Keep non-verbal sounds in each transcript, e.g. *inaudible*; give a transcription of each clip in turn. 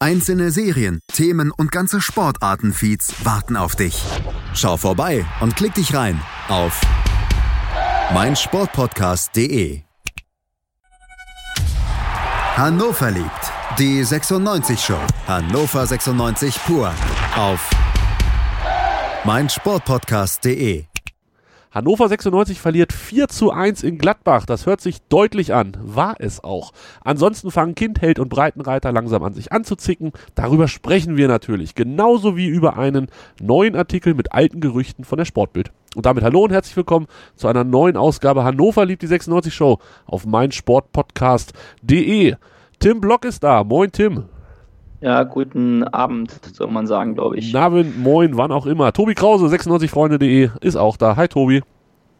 Einzelne Serien, Themen und ganze Sportartenfeeds warten auf dich. Schau vorbei und klick dich rein auf meinsportpodcast.de. Hannover liebt die 96 Show. Hannover 96 pur auf meinsportpodcast.de. Hannover 96 verliert 4 zu 1 in Gladbach. Das hört sich deutlich an. War es auch. Ansonsten fangen Kind, Held und Breitenreiter langsam an sich anzuzicken. Darüber sprechen wir natürlich. Genauso wie über einen neuen Artikel mit alten Gerüchten von der Sportbild. Und damit hallo und herzlich willkommen zu einer neuen Ausgabe Hannover liebt die 96 Show auf meinsportpodcast.de. Tim Block ist da. Moin Tim. Ja, guten Abend, soll man sagen, glaube ich. Abend, moin, wann auch immer. Tobi Krause, 96freunde.de ist auch da. Hi Tobi.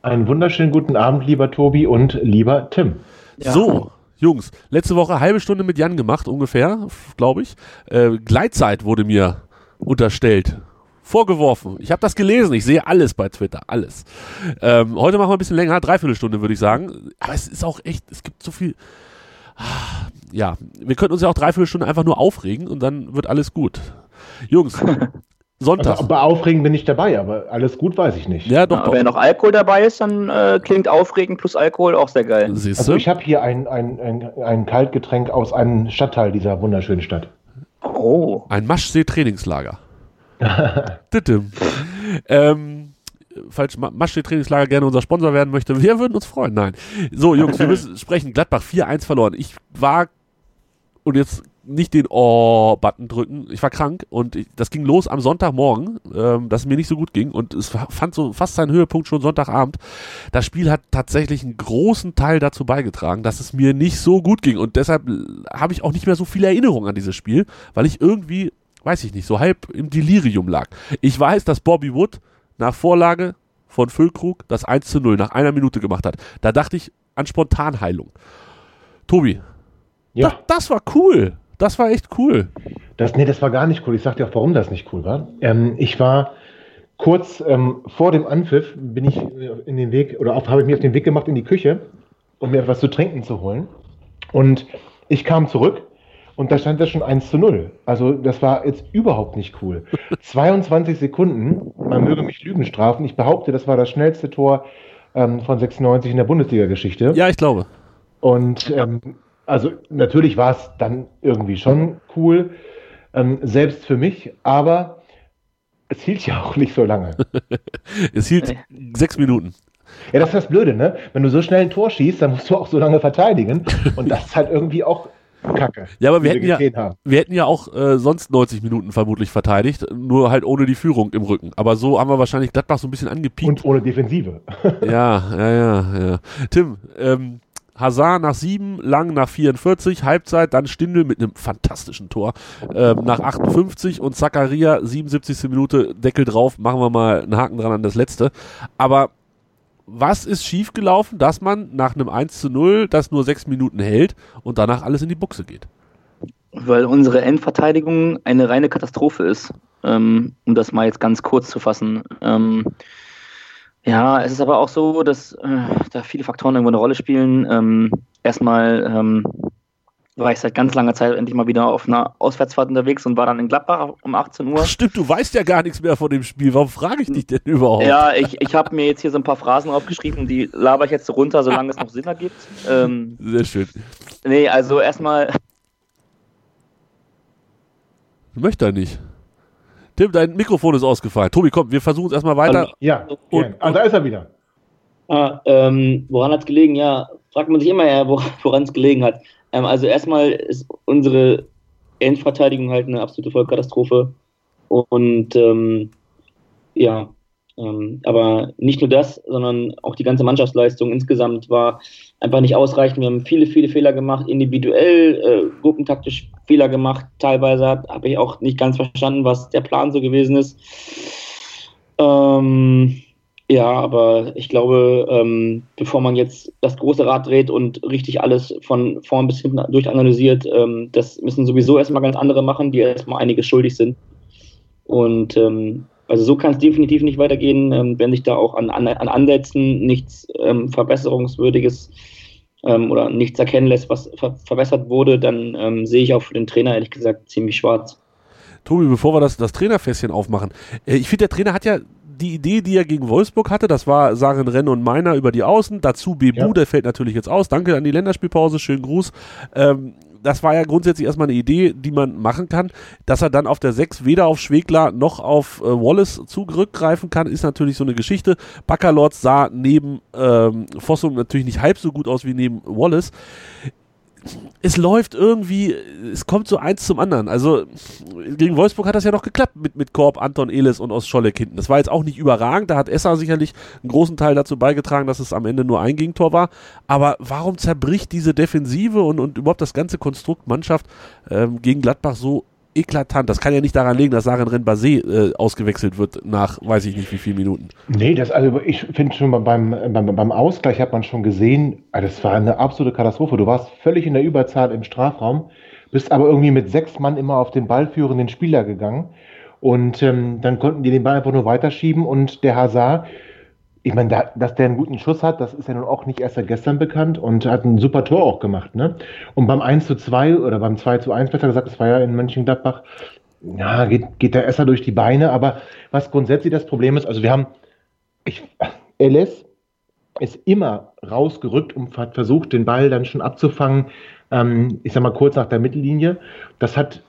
Einen wunderschönen guten Abend, lieber Tobi und lieber Tim. Ja. So, Jungs, letzte Woche halbe Stunde mit Jan gemacht, ungefähr, glaube ich. Äh, Gleitzeit wurde mir unterstellt. Vorgeworfen. Ich habe das gelesen. Ich sehe alles bei Twitter. Alles. Ähm, heute machen wir ein bisschen länger. Dreiviertel Stunde, würde ich sagen. Aber es ist auch echt, es gibt so viel ja, wir könnten uns ja auch dreiviertel Stunden einfach nur aufregen und dann wird alles gut. Jungs, *laughs* Sonntag. Also, bei Aufregen bin ich dabei, aber alles gut weiß ich nicht. Ja, doch, ja. Wenn noch Alkohol dabei ist, dann äh, klingt Aufregen plus Alkohol auch sehr geil. Siehste? Also ich habe hier ein, ein, ein, ein Kaltgetränk aus einem Stadtteil dieser wunderschönen Stadt. Oh. Ein Maschsee-Trainingslager. *laughs* ähm, falls Maschsee-Trainingslager gerne unser Sponsor werden möchte, wir würden uns freuen. Nein. So, Jungs, wir müssen *laughs* sprechen. Gladbach 4-1 verloren. Ich war und jetzt nicht den Oh-Button drücken. Ich war krank und ich, das ging los am Sonntagmorgen, ähm, dass es mir nicht so gut ging und es fand so fast seinen Höhepunkt schon Sonntagabend. Das Spiel hat tatsächlich einen großen Teil dazu beigetragen, dass es mir nicht so gut ging und deshalb habe ich auch nicht mehr so viele Erinnerungen an dieses Spiel, weil ich irgendwie, weiß ich nicht, so halb im Delirium lag. Ich weiß, dass Bobby Wood nach Vorlage von Füllkrug das 1 zu 0 nach einer Minute gemacht hat. Da dachte ich an Spontanheilung. Tobi, ja. das, das war cool. Das war echt cool. Das, nee, das war gar nicht cool. Ich sag dir auch, warum das nicht cool war. Ähm, ich war kurz ähm, vor dem Anpfiff, bin ich äh, in den Weg, oder habe ich mich auf den Weg gemacht in die Küche, um mir etwas zu trinken zu holen. Und ich kam zurück und da stand das schon 1 zu 0. Also das war jetzt überhaupt nicht cool. *laughs* 22 Sekunden, man möge mich Lügen strafen. Ich behaupte, das war das schnellste Tor ähm, von 96 in der Bundesliga-Geschichte. Ja, ich glaube. Und ähm, also natürlich war es dann irgendwie schon cool, ähm, selbst für mich, aber es hielt ja auch nicht so lange. *laughs* es hielt sechs Minuten. Ja, das ist das Blöde, ne? Wenn du so schnell ein Tor schießt, dann musst du auch so lange verteidigen. *laughs* Und das ist halt irgendwie auch Kacke. Ja, aber wir hätten ja, wir hätten ja auch äh, sonst 90 Minuten vermutlich verteidigt, nur halt ohne die Führung im Rücken. Aber so haben wir wahrscheinlich Gladbach so ein bisschen angepiekt. Und ohne Defensive. *laughs* ja, ja, ja, ja. Tim, ähm, Hazard nach 7, Lang nach 44, Halbzeit, dann Stindel mit einem fantastischen Tor ähm, nach 58 und Zakaria 77. Minute, Deckel drauf, machen wir mal einen Haken dran an das letzte. Aber was ist schiefgelaufen, dass man nach einem 1 zu 0 das nur sechs Minuten hält und danach alles in die Buchse geht? Weil unsere Endverteidigung eine reine Katastrophe ist, ähm, um das mal jetzt ganz kurz zu fassen. Ähm, ja, es ist aber auch so, dass äh, da viele Faktoren irgendwo eine Rolle spielen. Ähm, erstmal ähm, war ich seit ganz langer Zeit endlich mal wieder auf einer Auswärtsfahrt unterwegs und war dann in Gladbach um 18 Uhr. Ach stimmt, du weißt ja gar nichts mehr von dem Spiel. Warum frage ich dich denn überhaupt? Ja, ich, ich habe mir jetzt hier so ein paar Phrasen aufgeschrieben, die laber ich jetzt runter, solange es noch Sinn ergibt. Ähm, Sehr schön. Nee, also erstmal. Möchte er nicht. Tim, dein Mikrofon ist ausgefallen. Tobi, komm, wir versuchen es erstmal weiter. Also, ja, und, ah, da ist er wieder. Ah, ähm, woran hat es gelegen? Ja, fragt man sich immer ja, woran es gelegen hat. Ähm, also erstmal ist unsere Endverteidigung halt eine absolute Vollkatastrophe. Und ähm, ja, ähm, aber nicht nur das, sondern auch die ganze Mannschaftsleistung insgesamt war einfach nicht ausreichend. Wir haben viele, viele Fehler gemacht, individuell, äh, gruppentaktisch Fehler gemacht. Teilweise habe ich auch nicht ganz verstanden, was der Plan so gewesen ist. Ähm, Ja, aber ich glaube, ähm, bevor man jetzt das große Rad dreht und richtig alles von vorn bis hinten durchanalysiert, ähm, das müssen sowieso erstmal ganz andere machen, die erstmal einiges schuldig sind. Und ähm, also so kann es definitiv nicht weitergehen, ähm, wenn sich da auch an, an, an Ansätzen nichts ähm, Verbesserungswürdiges ähm, oder nichts erkennen lässt, was ver verbessert wurde, dann ähm, sehe ich auch für den Trainer ehrlich gesagt ziemlich schwarz. Tobi, bevor wir das, das Trainerfässchen aufmachen, äh, ich finde, der Trainer hat ja die Idee, die er gegen Wolfsburg hatte, das war Sarin Renn und Meiner über die Außen, dazu Bebu, ja. der fällt natürlich jetzt aus. Danke an die Länderspielpause, schönen Gruß. Ähm, das war ja grundsätzlich erstmal eine Idee, die man machen kann. Dass er dann auf der 6 weder auf Schwegler noch auf äh, Wallace zurückgreifen kann, ist natürlich so eine Geschichte. Baccalords sah neben ähm, Fossum natürlich nicht halb so gut aus wie neben Wallace es läuft irgendwie, es kommt so eins zum anderen. Also gegen Wolfsburg hat das ja noch geklappt mit, mit Korb, Anton Elis und Ostscholleck hinten. Das war jetzt auch nicht überragend, da hat Esser sicherlich einen großen Teil dazu beigetragen, dass es am Ende nur ein Gegentor war. Aber warum zerbricht diese Defensive und, und überhaupt das ganze Konstrukt Mannschaft ähm, gegen Gladbach so eklatant. Das kann ja nicht daran liegen, dass Saren Renbase äh, ausgewechselt wird nach weiß ich nicht wie vielen Minuten. Nee, das, also ich finde schon beim, beim, beim Ausgleich hat man schon gesehen, ah, das war eine absolute Katastrophe. Du warst völlig in der Überzahl im Strafraum, bist aber irgendwie mit sechs Mann immer auf den ballführenden Spieler gegangen. Und ähm, dann konnten die den Ball einfach nur weiterschieben und der Hazard ich meine, da, dass der einen guten Schuss hat, das ist ja nun auch nicht erst seit gestern bekannt und hat ein super Tor auch gemacht. Ne? Und beim 1 zu 2 oder beim 2 zu 1, besser gesagt, das war ja in Mönchengladbach, ja, geht, geht der Esser durch die Beine. Aber was grundsätzlich das Problem ist, also wir haben, ich, LS ist immer rausgerückt und hat versucht, den Ball dann schon abzufangen, ähm, ich sag mal kurz nach der Mittellinie. Das hat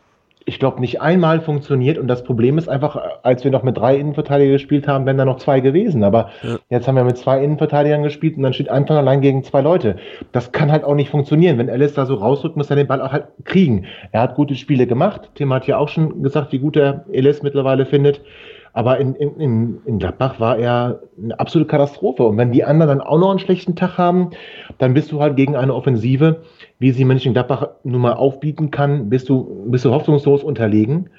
ich glaube, nicht einmal funktioniert. Und das Problem ist einfach, als wir noch mit drei Innenverteidigern gespielt haben, wären da noch zwei gewesen. Aber ja. jetzt haben wir mit zwei Innenverteidigern gespielt und dann steht Anton allein gegen zwei Leute. Das kann halt auch nicht funktionieren. Wenn Alice da so rausrückt, muss er den Ball auch halt kriegen. Er hat gute Spiele gemacht. Tim hat ja auch schon gesagt, wie gut er Alice mittlerweile findet. Aber in, in, in Gladbach war er eine absolute Katastrophe. Und wenn die anderen dann auch noch einen schlechten Tag haben, dann bist du halt gegen eine Offensive, wie sie Mönchengladbach nun mal aufbieten kann, bist du, bist du hoffnungslos unterlegen.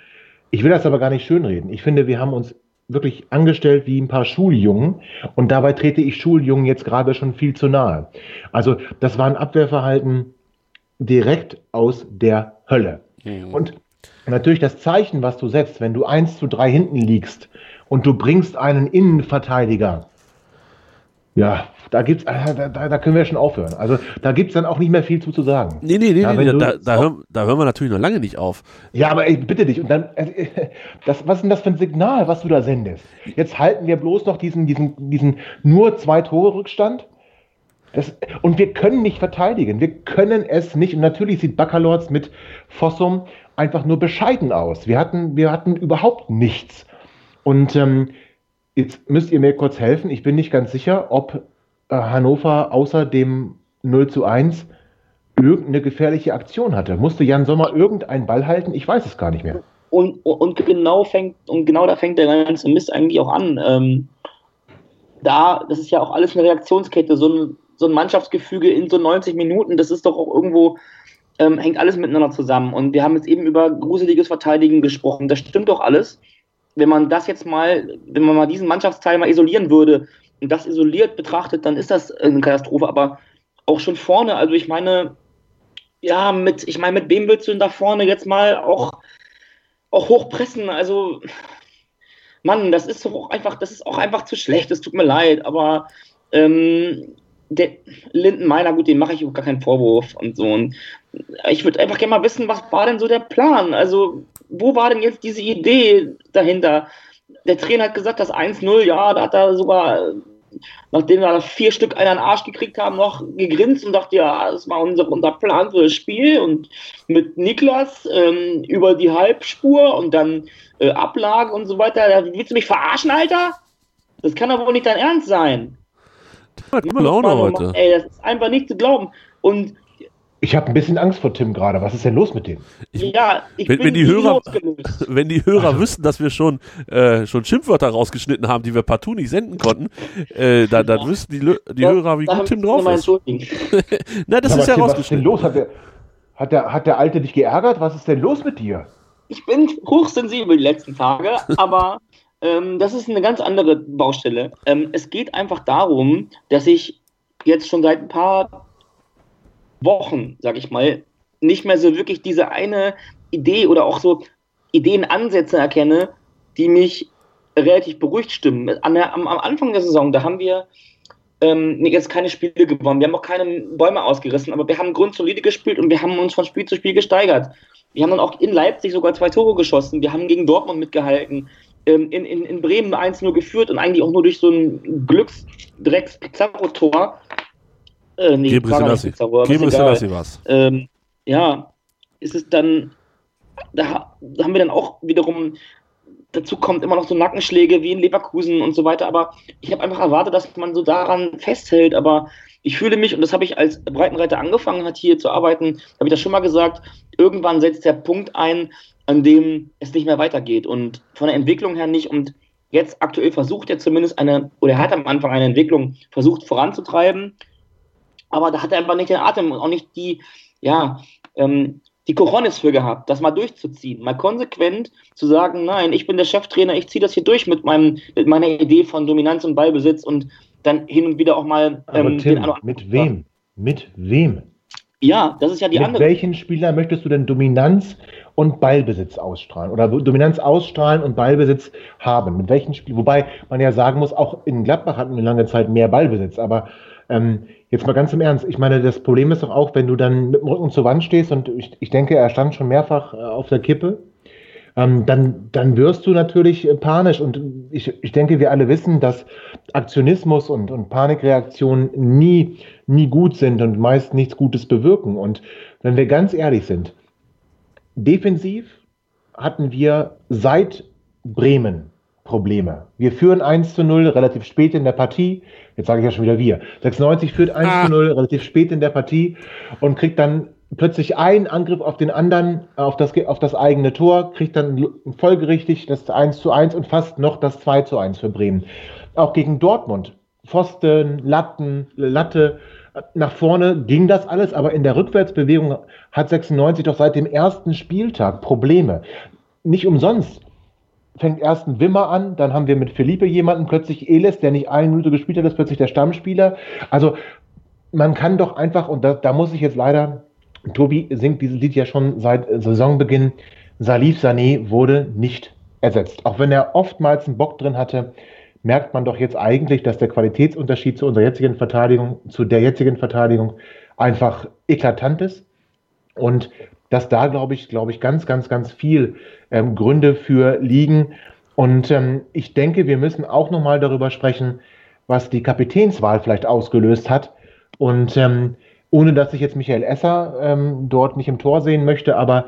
Ich will das aber gar nicht schönreden. Ich finde, wir haben uns wirklich angestellt wie ein paar Schuljungen und dabei trete ich Schuljungen jetzt gerade schon viel zu nahe. Also das war ein Abwehrverhalten direkt aus der Hölle. Mhm. Und natürlich das Zeichen, was du setzt, wenn du 1 zu 3 hinten liegst und du bringst einen Innenverteidiger, ja, da gibt's, äh, da, da, können wir schon aufhören. Also da gibt es dann auch nicht mehr viel zu, zu sagen. Nee, nee, nee, ja, nee da, da, hören, da hören wir natürlich noch lange nicht auf. Ja, aber ey, bitte dich. Und dann, äh, *laughs* das, was ist denn das für ein Signal, was du da sendest? Jetzt halten wir bloß noch diesen, diesen, diesen nur zwei Tore Rückstand. Das, und wir können nicht verteidigen. Wir können es nicht. Und natürlich sieht Baccalords mit Fossum einfach nur bescheiden aus. Wir hatten, wir hatten überhaupt nichts. Und ähm, jetzt müsst ihr mir kurz helfen. Ich bin nicht ganz sicher, ob äh, Hannover außer dem 0 zu 1 irgendeine gefährliche Aktion hatte. Musste Jan Sommer irgendeinen Ball halten? Ich weiß es gar nicht mehr. Und, und, genau fängt, und genau da fängt der ganze Mist eigentlich auch an. Ähm, da, das ist ja auch alles eine Reaktionskette, so ein, so ein Mannschaftsgefüge in so 90 Minuten, das ist doch auch irgendwo, ähm, hängt alles miteinander zusammen. Und wir haben jetzt eben über gruseliges Verteidigen gesprochen. Das stimmt doch alles. Wenn man das jetzt mal, wenn man mal diesen Mannschaftsteil mal isolieren würde, und das isoliert betrachtet, dann ist das eine Katastrophe. Aber auch schon vorne, also ich meine, ja, mit, ich meine, mit wem willst du denn da vorne jetzt mal auch, auch hochpressen? Also, Mann, das ist doch auch einfach, das ist auch einfach zu schlecht, es tut mir leid, aber ähm, der Lindenmeiner, gut, den mache ich gar keinen Vorwurf und so. Und ich würde einfach gerne mal wissen, was war denn so der Plan? Also, wo war denn jetzt diese Idee dahinter? Der Trainer hat gesagt, das 1-0, ja, da hat er sogar nachdem wir vier Stück einen Arsch gekriegt haben, noch gegrinst und dachte, ja, das war unser, unser Plan für das Spiel und mit Niklas ähm, über die Halbspur und dann äh, Ablage und so weiter. Da willst du mich verarschen, Alter? Das kann doch wohl nicht dein Ernst sein. Hat Laune heute. Ey, das ist einfach nicht zu glauben. Und ich habe ein bisschen Angst vor Tim gerade. Was ist denn los mit dem? Ich, ja, ich wenn, bin wenn die Hörer, *laughs* wenn die Hörer also. wüssten, dass wir schon äh, schon Schimpfwörter rausgeschnitten haben, die wir partout nicht senden konnten, äh, dann, dann ja. wüssten die, die ja, Hörer, wie gut Tim drauf ist. *laughs* Na, das Aber ist ja Tim, rausgeschnitten. Was ist denn los? Hat der, hat, der, hat der Alte dich geärgert? Was ist denn los mit dir? Ich bin hochsensibel die letzten Tage, *laughs* aber Ähm, das ist eine ganz andere Baustelle. Ähm, es geht einfach darum, dass ich jetzt schon seit ein paar Wochen, sag ich mal, nicht mehr so wirklich diese eine Idee oder auch so Ideenansätze erkenne, die mich relativ beruhigt stimmen. An der, am, am Anfang der Saison, da haben wir ähm, jetzt keine Spiele gewonnen. Wir haben auch keine Bäume ausgerissen, aber wir haben grundsolide gespielt und wir haben uns von Spiel zu Spiel gesteigert. Wir haben dann auch in Leipzig sogar zwei Tore geschossen. Wir haben gegen Dortmund mitgehalten. Ähm, in, in, in Bremen 1-0 geführt und eigentlich auch nur durch so ein Glücksdrecks-Pizarro-Tor. Äh, nee, Gebre Selassie. Selassie war's. Ähm, ja, ist es dann, da, da haben wir dann auch wiederum dazu kommt immer noch so Nackenschläge wie in Leverkusen und so weiter. Aber ich habe einfach erwartet, dass man so daran festhält. Aber ich fühle mich, und das habe ich als Breitenreiter angefangen hat, hier zu arbeiten, habe ich das schon mal gesagt, irgendwann setzt der Punkt ein, an dem es nicht mehr weitergeht. Und von der Entwicklung her nicht. Und jetzt aktuell versucht er zumindest eine, oder er hat am Anfang eine Entwicklung versucht voranzutreiben. Aber da hat er einfach nicht den Atem und auch nicht die, ja, ähm, die Coronis für gehabt, das mal durchzuziehen, mal konsequent zu sagen, nein, ich bin der Cheftrainer, ich ziehe das hier durch mit meinem, mit meiner Idee von Dominanz und Ballbesitz und dann hin und wieder auch mal ähm, Tim, mit wem? Mit wem? Ja, das ist ja die mit andere. Mit welchen Spieler möchtest du denn Dominanz und Ballbesitz ausstrahlen oder Dominanz ausstrahlen und Ballbesitz haben? Mit welchen Spielern? Wobei man ja sagen muss, auch in Gladbach hatten wir lange Zeit mehr Ballbesitz, aber ähm, jetzt mal ganz im Ernst, ich meine, das Problem ist doch auch, wenn du dann mit dem Rücken zur Wand stehst und ich, ich denke, er stand schon mehrfach äh, auf der Kippe, ähm, dann, dann wirst du natürlich äh, panisch und ich, ich denke, wir alle wissen, dass Aktionismus und, und Panikreaktionen nie, nie gut sind und meist nichts Gutes bewirken. Und wenn wir ganz ehrlich sind, defensiv hatten wir seit Bremen Probleme. Wir führen 1 zu 0 relativ spät in der Partie. Jetzt sage ich ja schon wieder wir. 96 führt 1 ah. zu 0 relativ spät in der Partie und kriegt dann plötzlich einen Angriff auf den anderen, auf das, auf das eigene Tor, kriegt dann folgerichtig das 1 zu 1 und fast noch das 2 zu 1 für Bremen. Auch gegen Dortmund. Pfosten, Latten, Latte, nach vorne ging das alles, aber in der Rückwärtsbewegung hat 96 doch seit dem ersten Spieltag Probleme. Nicht umsonst fängt erst ein Wimmer an, dann haben wir mit Felipe jemanden, plötzlich Eles, der nicht eine Minute gespielt hat, ist plötzlich der Stammspieler. Also man kann doch einfach, und da, da muss ich jetzt leider, Tobi singt dieses Lied ja schon seit Saisonbeginn, Salif Sané wurde nicht ersetzt. Auch wenn er oftmals einen Bock drin hatte, merkt man doch jetzt eigentlich, dass der Qualitätsunterschied zu unserer jetzigen Verteidigung, zu der jetzigen Verteidigung einfach eklatant ist. Und dass da, glaube ich, glaube ich, ganz, ganz, ganz viel ähm, Gründe für liegen. Und ähm, ich denke, wir müssen auch nochmal darüber sprechen, was die Kapitänswahl vielleicht ausgelöst hat. Und ähm, ohne dass ich jetzt Michael Esser ähm, dort nicht im Tor sehen möchte, aber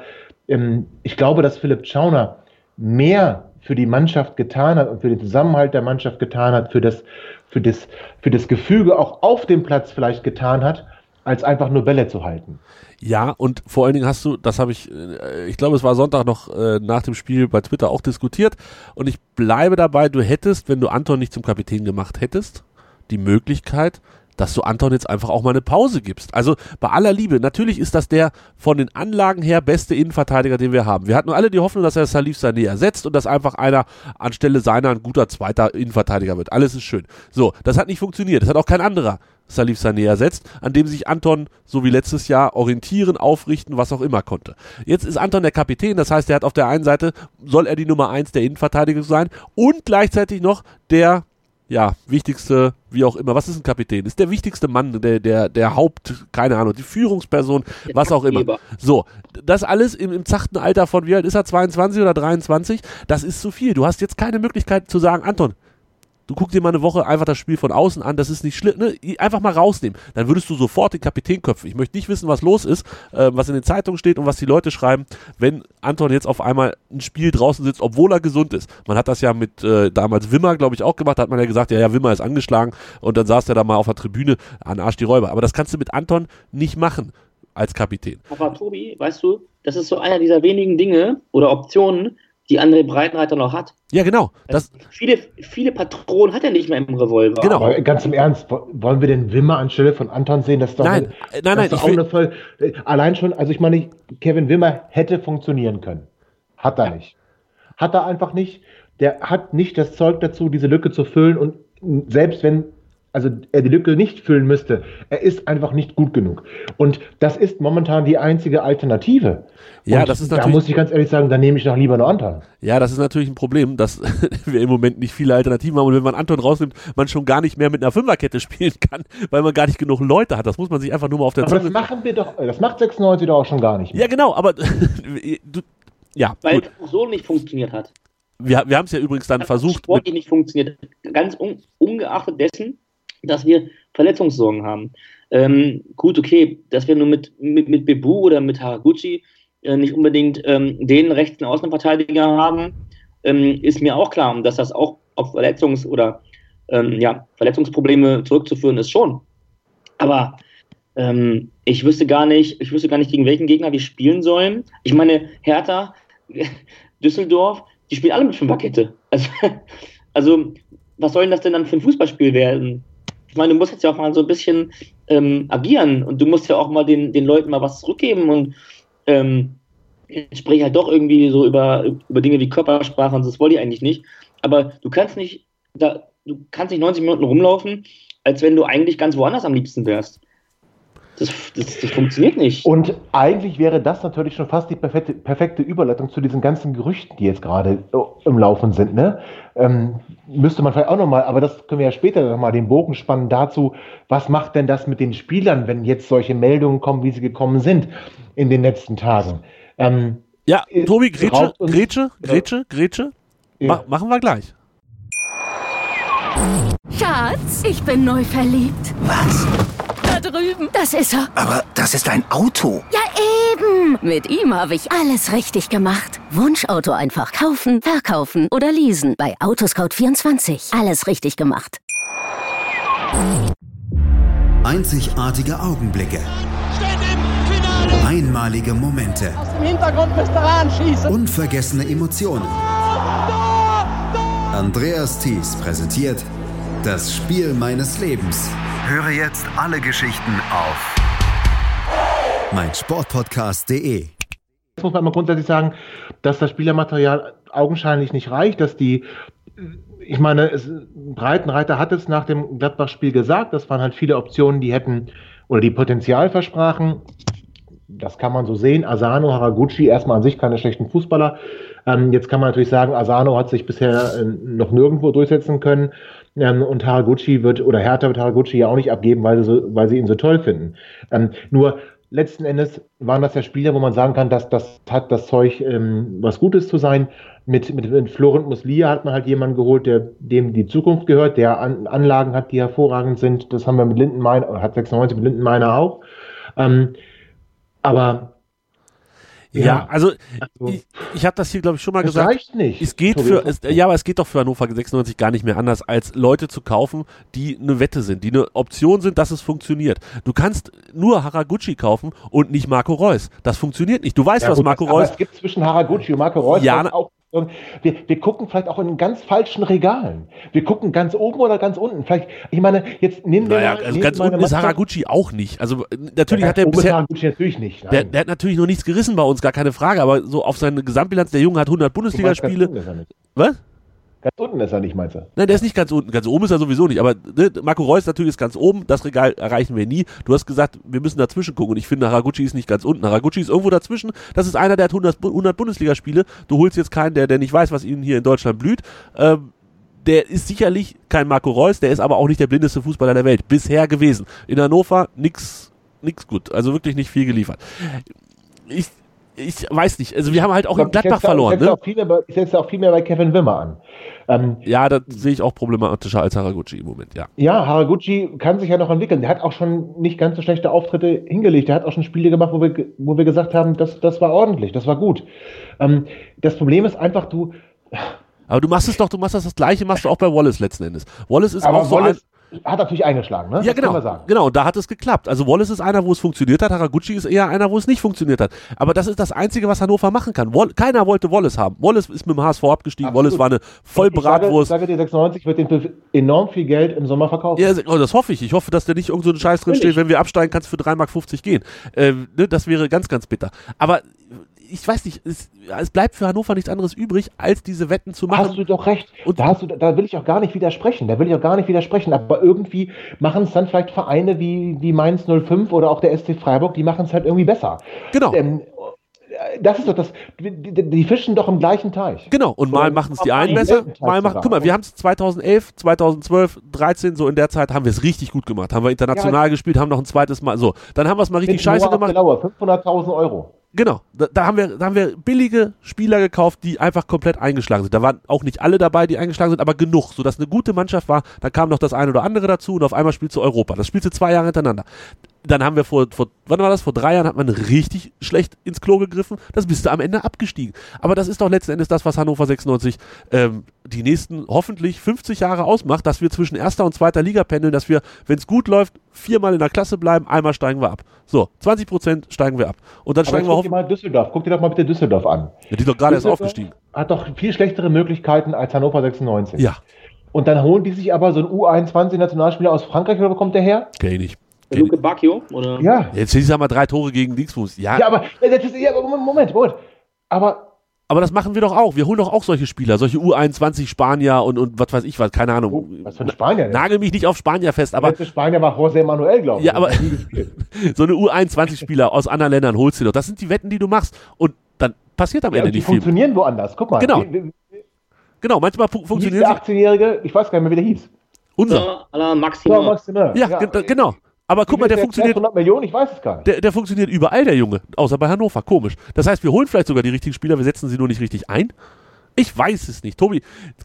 ähm, ich glaube, dass Philipp Schauner mehr für die Mannschaft getan hat und für den Zusammenhalt der Mannschaft getan hat, für das, für das, für das Gefüge auch auf dem Platz vielleicht getan hat, als einfach nur Bälle zu halten. Ja, und vor allen Dingen hast du, das habe ich, äh, ich glaube, es war Sonntag noch äh, nach dem Spiel bei Twitter auch diskutiert. Und ich bleibe dabei, du hättest, wenn du Anton nicht zum Kapitän gemacht hättest, die Möglichkeit, dass du Anton jetzt einfach auch mal eine Pause gibst. Also bei aller Liebe, natürlich ist das der von den Anlagen her beste Innenverteidiger, den wir haben. Wir hatten alle die Hoffnung, dass er Salif Sané ersetzt und dass einfach einer anstelle seiner ein guter zweiter Innenverteidiger wird. Alles ist schön. So, das hat nicht funktioniert. Das hat auch kein anderer Salif Sané ersetzt, an dem sich Anton, so wie letztes Jahr, orientieren, aufrichten, was auch immer konnte. Jetzt ist Anton der Kapitän, das heißt, er hat auf der einen Seite, soll er die Nummer eins der Innenverteidigung sein und gleichzeitig noch der ja, wichtigste, wie auch immer, was ist ein Kapitän? Ist der wichtigste Mann, der, der, der Haupt, keine Ahnung, die Führungsperson, was auch immer. So, das alles im, im zachten Alter von, wie alt ist er, 22 oder 23? Das ist zu viel. Du hast jetzt keine Möglichkeit zu sagen, Anton, Du guckst dir mal eine Woche einfach das Spiel von außen an, das ist nicht schlimm, ne? einfach mal rausnehmen. Dann würdest du sofort den Kapitän köpfen. Ich möchte nicht wissen, was los ist, äh, was in den Zeitungen steht und was die Leute schreiben, wenn Anton jetzt auf einmal ein Spiel draußen sitzt, obwohl er gesund ist. Man hat das ja mit äh, damals Wimmer, glaube ich, auch gemacht, da hat man ja gesagt, ja, ja, Wimmer ist angeschlagen und dann saß er da mal auf der Tribüne an Arsch die Räuber. Aber das kannst du mit Anton nicht machen als Kapitän. Aber Tobi, weißt du, das ist so einer dieser wenigen Dinge oder Optionen, die André Breitenreiter noch hat. Ja, genau. Das also viele, viele Patronen hat er nicht mehr im Revolver. Genau. Aber ganz im Ernst, wollen wir den Wimmer anstelle von Anton sehen? Das ist doch nein, eine, nein, nein. Das eine voll, allein schon, also ich meine, Kevin Wimmer hätte funktionieren können. Hat er nicht. Hat er einfach nicht. der hat nicht das Zeug dazu, diese Lücke zu füllen und selbst wenn also er die Lücke nicht füllen müsste, er ist einfach nicht gut genug. Und das ist momentan die einzige Alternative. Ja, und das ist da natürlich. muss ich ganz ehrlich sagen, da nehme ich noch lieber nur Anton. Ja, das ist natürlich ein Problem, dass *laughs* wir im Moment nicht viele Alternativen haben und wenn man Anton rausnimmt, man schon gar nicht mehr mit einer Fünferkette spielen kann, *laughs* weil man gar nicht genug Leute hat. Das muss man sich einfach nur mal auf der Aber das Zunge. machen wir doch, das macht 96 doch auch schon gar nicht mehr. Ja, genau, aber *laughs* du, ja, Weil gut. es so nicht funktioniert hat. Wir, wir haben es ja übrigens dann Dass versucht. Mit, Sportlich nicht funktioniert. Ganz un, ungeachtet dessen, dass wir Verletzungssorgen haben. Ähm, gut, okay, dass wir nur mit, mit, mit Bebu oder mit Haraguchi äh, nicht unbedingt ähm, den rechten Außenverteidiger haben, ähm, ist mir auch klar. Und dass das auch auf Verletzungs- oder ähm, ja, Verletzungsprobleme zurückzuführen ist schon. Aber ähm, ich wüsste gar nicht, ich wüsste gar nicht, gegen welchen Gegner wir spielen sollen. Ich meine, Hertha, *laughs* Düsseldorf, die spielen alle mit Fünferkette. Also, *laughs* also, was soll denn das denn dann für ein Fußballspiel werden? Ich meine, du musst jetzt ja auch mal so ein bisschen ähm, agieren und du musst ja auch mal den, den Leuten mal was zurückgeben und ähm, ich spreche halt doch irgendwie so über, über Dinge wie Körpersprache und das wollte ich eigentlich nicht. Aber du kannst nicht, da, du kannst nicht 90 Minuten rumlaufen, als wenn du eigentlich ganz woanders am liebsten wärst. Das, das, das funktioniert nicht. Und eigentlich wäre das natürlich schon fast die perfekte, perfekte Überleitung zu diesen ganzen Gerüchten, die jetzt gerade äh, im Laufen sind. Ne? Ähm, müsste man vielleicht auch nochmal, aber das können wir ja später nochmal den Bogen spannen dazu, was macht denn das mit den Spielern, wenn jetzt solche Meldungen kommen, wie sie gekommen sind in den letzten Tagen? Ähm, ja, äh, Tobi, uns- Grätsche, Grätsche, Grätsche. ja. Ma machen wir gleich. Schatz, ich bin neu verliebt. Was? Drüben. Das ist er. Aber das ist ein Auto. Ja, eben. Mit ihm habe ich alles richtig gemacht. Wunschauto einfach kaufen, verkaufen oder leasen. Bei Autoscout24. Alles richtig gemacht. Einzigartige Augenblicke. Einmalige Momente. Im Hintergrund müsst ihr anschießen. Unvergessene Emotionen. Andreas Thies präsentiert das Spiel meines Lebens. Höre jetzt alle Geschichten auf meinsportpodcast.de. Jetzt muss man mal grundsätzlich sagen, dass das Spielermaterial augenscheinlich nicht reicht, dass die, ich meine, es, Breitenreiter hat es nach dem Gladbach-Spiel gesagt, das waren halt viele Optionen, die hätten oder die Potenzial versprachen. Das kann man so sehen. Asano, Haraguchi, erstmal an sich keine schlechten Fußballer. Ähm, jetzt kann man natürlich sagen, Asano hat sich bisher äh, noch nirgendwo durchsetzen können. Ähm, und Haraguchi wird, oder Hertha wird Haraguchi ja auch nicht abgeben, weil sie, so, weil sie ihn so toll finden. Ähm, nur letzten Endes waren das ja Spieler, wo man sagen kann, dass das hat das Zeug, ähm, was Gutes zu sein. Mit, mit, mit Florent Muslia hat man halt jemanden geholt, der dem die Zukunft gehört, der An Anlagen hat, die hervorragend sind. Das haben wir mit Lindenmeiner, hat 96 mit Lindenmeiner auch. Ähm, aber Ja, Ja. also Also- ich, ich habe das hier, glaube ich, schon mal es gesagt. reicht nicht. Es geht Tobi, für, es, ja, aber es geht doch für Hannover 96 gar nicht mehr anders, als Leute zu kaufen, die eine Wette sind, die eine Option sind, dass es funktioniert. Du kannst nur Haraguchi kaufen und nicht Marco Reus. Das funktioniert nicht. Du weißt, Ja, was gut, Marco aber Reus. es gibt zwischen Haraguchi und Marco Reus Ja, auch. Wir, wir gucken vielleicht auch in ganz falschen Regalen. Wir gucken ganz oben oder ganz unten. Vielleicht, ich meine, jetzt nehmen wir Naja, mal, also ganz unten ist Haraguchi auch nicht. Also äh, natürlich Ja, hat er bisher. Haraguchi natürlich nicht. Der, der hat natürlich noch nichts gerissen bei uns, gar keine Frage, aber so auf seine Gesamtbilanz, der Junge hat 100 Du meinst, Bundesligaspiele. Was? Ganz unten ist er nicht, meinst du? Nein, der ist nicht ganz unten. Ganz oben ist er sowieso nicht. Aber ne, Marco Reus natürlich ist ganz oben. Das Regal erreichen wir nie. Du hast gesagt, wir müssen dazwischen gucken. Und ich finde, Haraguchi ist nicht ganz unten. Haraguchi ist irgendwo dazwischen. Das ist einer, der hat 100, Bu- 100 Bundesligaspiele. Du holst jetzt keinen, der, der nicht weiß, was ihnen hier in Deutschland blüht. Ähm, der ist sicherlich kein Marco Reus. Der ist aber auch nicht der blindeste Fußballer der Welt. Bisher gewesen. In Hannover nix, nix gut. Also wirklich nicht viel geliefert. Ich, ich weiß nicht. Also wir haben halt auch in Ich setze- Gladbach verloren. Ich setze, Ne? auch viel mehr ich setze auch viel mehr bei Kevin Wimmer an. Ähm, Ja, das sehe ich auch problematischer als Haraguchi im Moment, ja. ja, Haraguchi kann sich ja noch entwickeln. Der hat auch schon nicht ganz so schlechte Auftritte hingelegt. Der hat auch schon Spiele gemacht, wo wir, wo wir gesagt haben, das, das war ordentlich, das war gut. Ähm, das Problem ist einfach, du, Aber du machst es doch, du machst das, das gleiche, machst du auch bei Wallace letzten Endes. Wallace ist aber auch so ein, Wallace hat natürlich eingeschlagen, ne? ja Das genau, genau, und da hat es geklappt. Also Wallace ist einer, wo es funktioniert hat, Haraguchi ist eher einer, wo es nicht funktioniert hat. Aber das ist das Einzige, was Hannover machen kann. Wall, keiner wollte Wallace haben. Wallace ist mit dem HSV abgestiegen, Absolut. Wallace war eine Ich sage, Vollbratwurst. sage dir, 96 wird den für enorm viel Geld im Sommer verkaufen. Ja, oh, das hoffe ich. Ich hoffe, dass da nicht irgend so ein Scheiß drin steht, wenn wir absteigen, kannst du für 3,50 Mark gehen. Ähm, ne, das wäre ganz, ganz bitter. Aber ich weiß nicht, es, es bleibt für Hannover nichts anderes übrig, als diese Wetten zu machen. Hast du doch recht. Und- da, hast du, da will ich auch gar nicht widersprechen. Da will ich auch gar nicht widersprechen. Aber irgendwie machen es dann vielleicht Vereine wie, wie Mainz 05 oder auch der SC Freiburg, die machen es halt irgendwie besser. Genau. Ähm, das ist doch das. Die, die, fischen doch im gleichen Teich. Genau, und mal So, machen es die einen besser, mal machen. Guck mal, wir haben es 2011, 2012, 13, so in der Zeit haben wir es richtig gut gemacht. Haben wir international gespielt, haben noch ein zweites Mal. So, dann haben wir es mal richtig scheiße gemacht. Abdelauer, 500.000 Euro. Genau, da, da, haben wir, da haben wir billige Spieler gekauft, die einfach komplett eingeschlagen sind. Da waren auch nicht alle dabei, die eingeschlagen sind, aber genug, sodass eine gute Mannschaft war. Da kam noch das eine oder andere dazu und auf einmal spielst du Europa. Das spielst du zwei Jahre hintereinander. Dann haben wir vor, vor, wann war das? Vor drei Jahren hat man richtig schlecht ins Klo gegriffen. Das bist du am Ende abgestiegen. Aber das ist doch letzten Endes das, was Hannover 96 ähm, die nächsten hoffentlich 50 Jahre ausmacht, dass wir zwischen erster und zweiter Liga pendeln, dass wir, wenn es gut läuft, viermal in der Klasse bleiben, einmal steigen wir ab. So, 20 Prozent steigen wir ab. Und dann Aber steigen wir guck dir hoffentlich. mal Düsseldorf. Guck dir doch mal bitte Düsseldorf an. Ja, die sind doch gerade erst aufgestiegen. Hat doch viel schlechtere Möglichkeiten als Hannover 96. Ja, Und dann holen die sich aber so einen U21-Nationalspieler aus Frankreich oder wo kommt der her? kenn ich nicht. Kenn ich. Luke Bacchio? Oder? Ja. Jetzt schießt er mal drei Tore gegen Dingsfuß. Ja, Ja, aber das ist, ja, Moment, Moment. Aber aber das machen wir doch auch. Wir holen doch auch solche Spieler, solche U21 Spanier und, und was weiß ich was, keine Ahnung. oh, was für ein Spanier denn? Nagel mich nicht auf Spanier fest, Der aber letzte Spanier war José Manuel, glaube ich. Ja, aber- Der *laughs* so eine U21-Spieler aus anderen Ländern holst du doch. Das sind die Wetten, die du machst. Und dann passiert am Ja, Ende die nicht viel. funktionieren woanders. Guck mal. Genau. Genau, manchmal fu funktionieren der sie. 18-Jährige? Ich weiß gar nicht mehr, wie der hieß. Unser. Alain Ja, Maximin. Ja, ge- genau. Aber guck mal, der funktioniert, 100 Millionen, ich weiß es gar nicht. der, der funktioniert überall, der Junge. Außer bei Hannover. Komisch. Das heißt, wir holen vielleicht sogar die richtigen Spieler, wir setzen sie nur nicht richtig ein. Ich weiß es nicht. Tobi,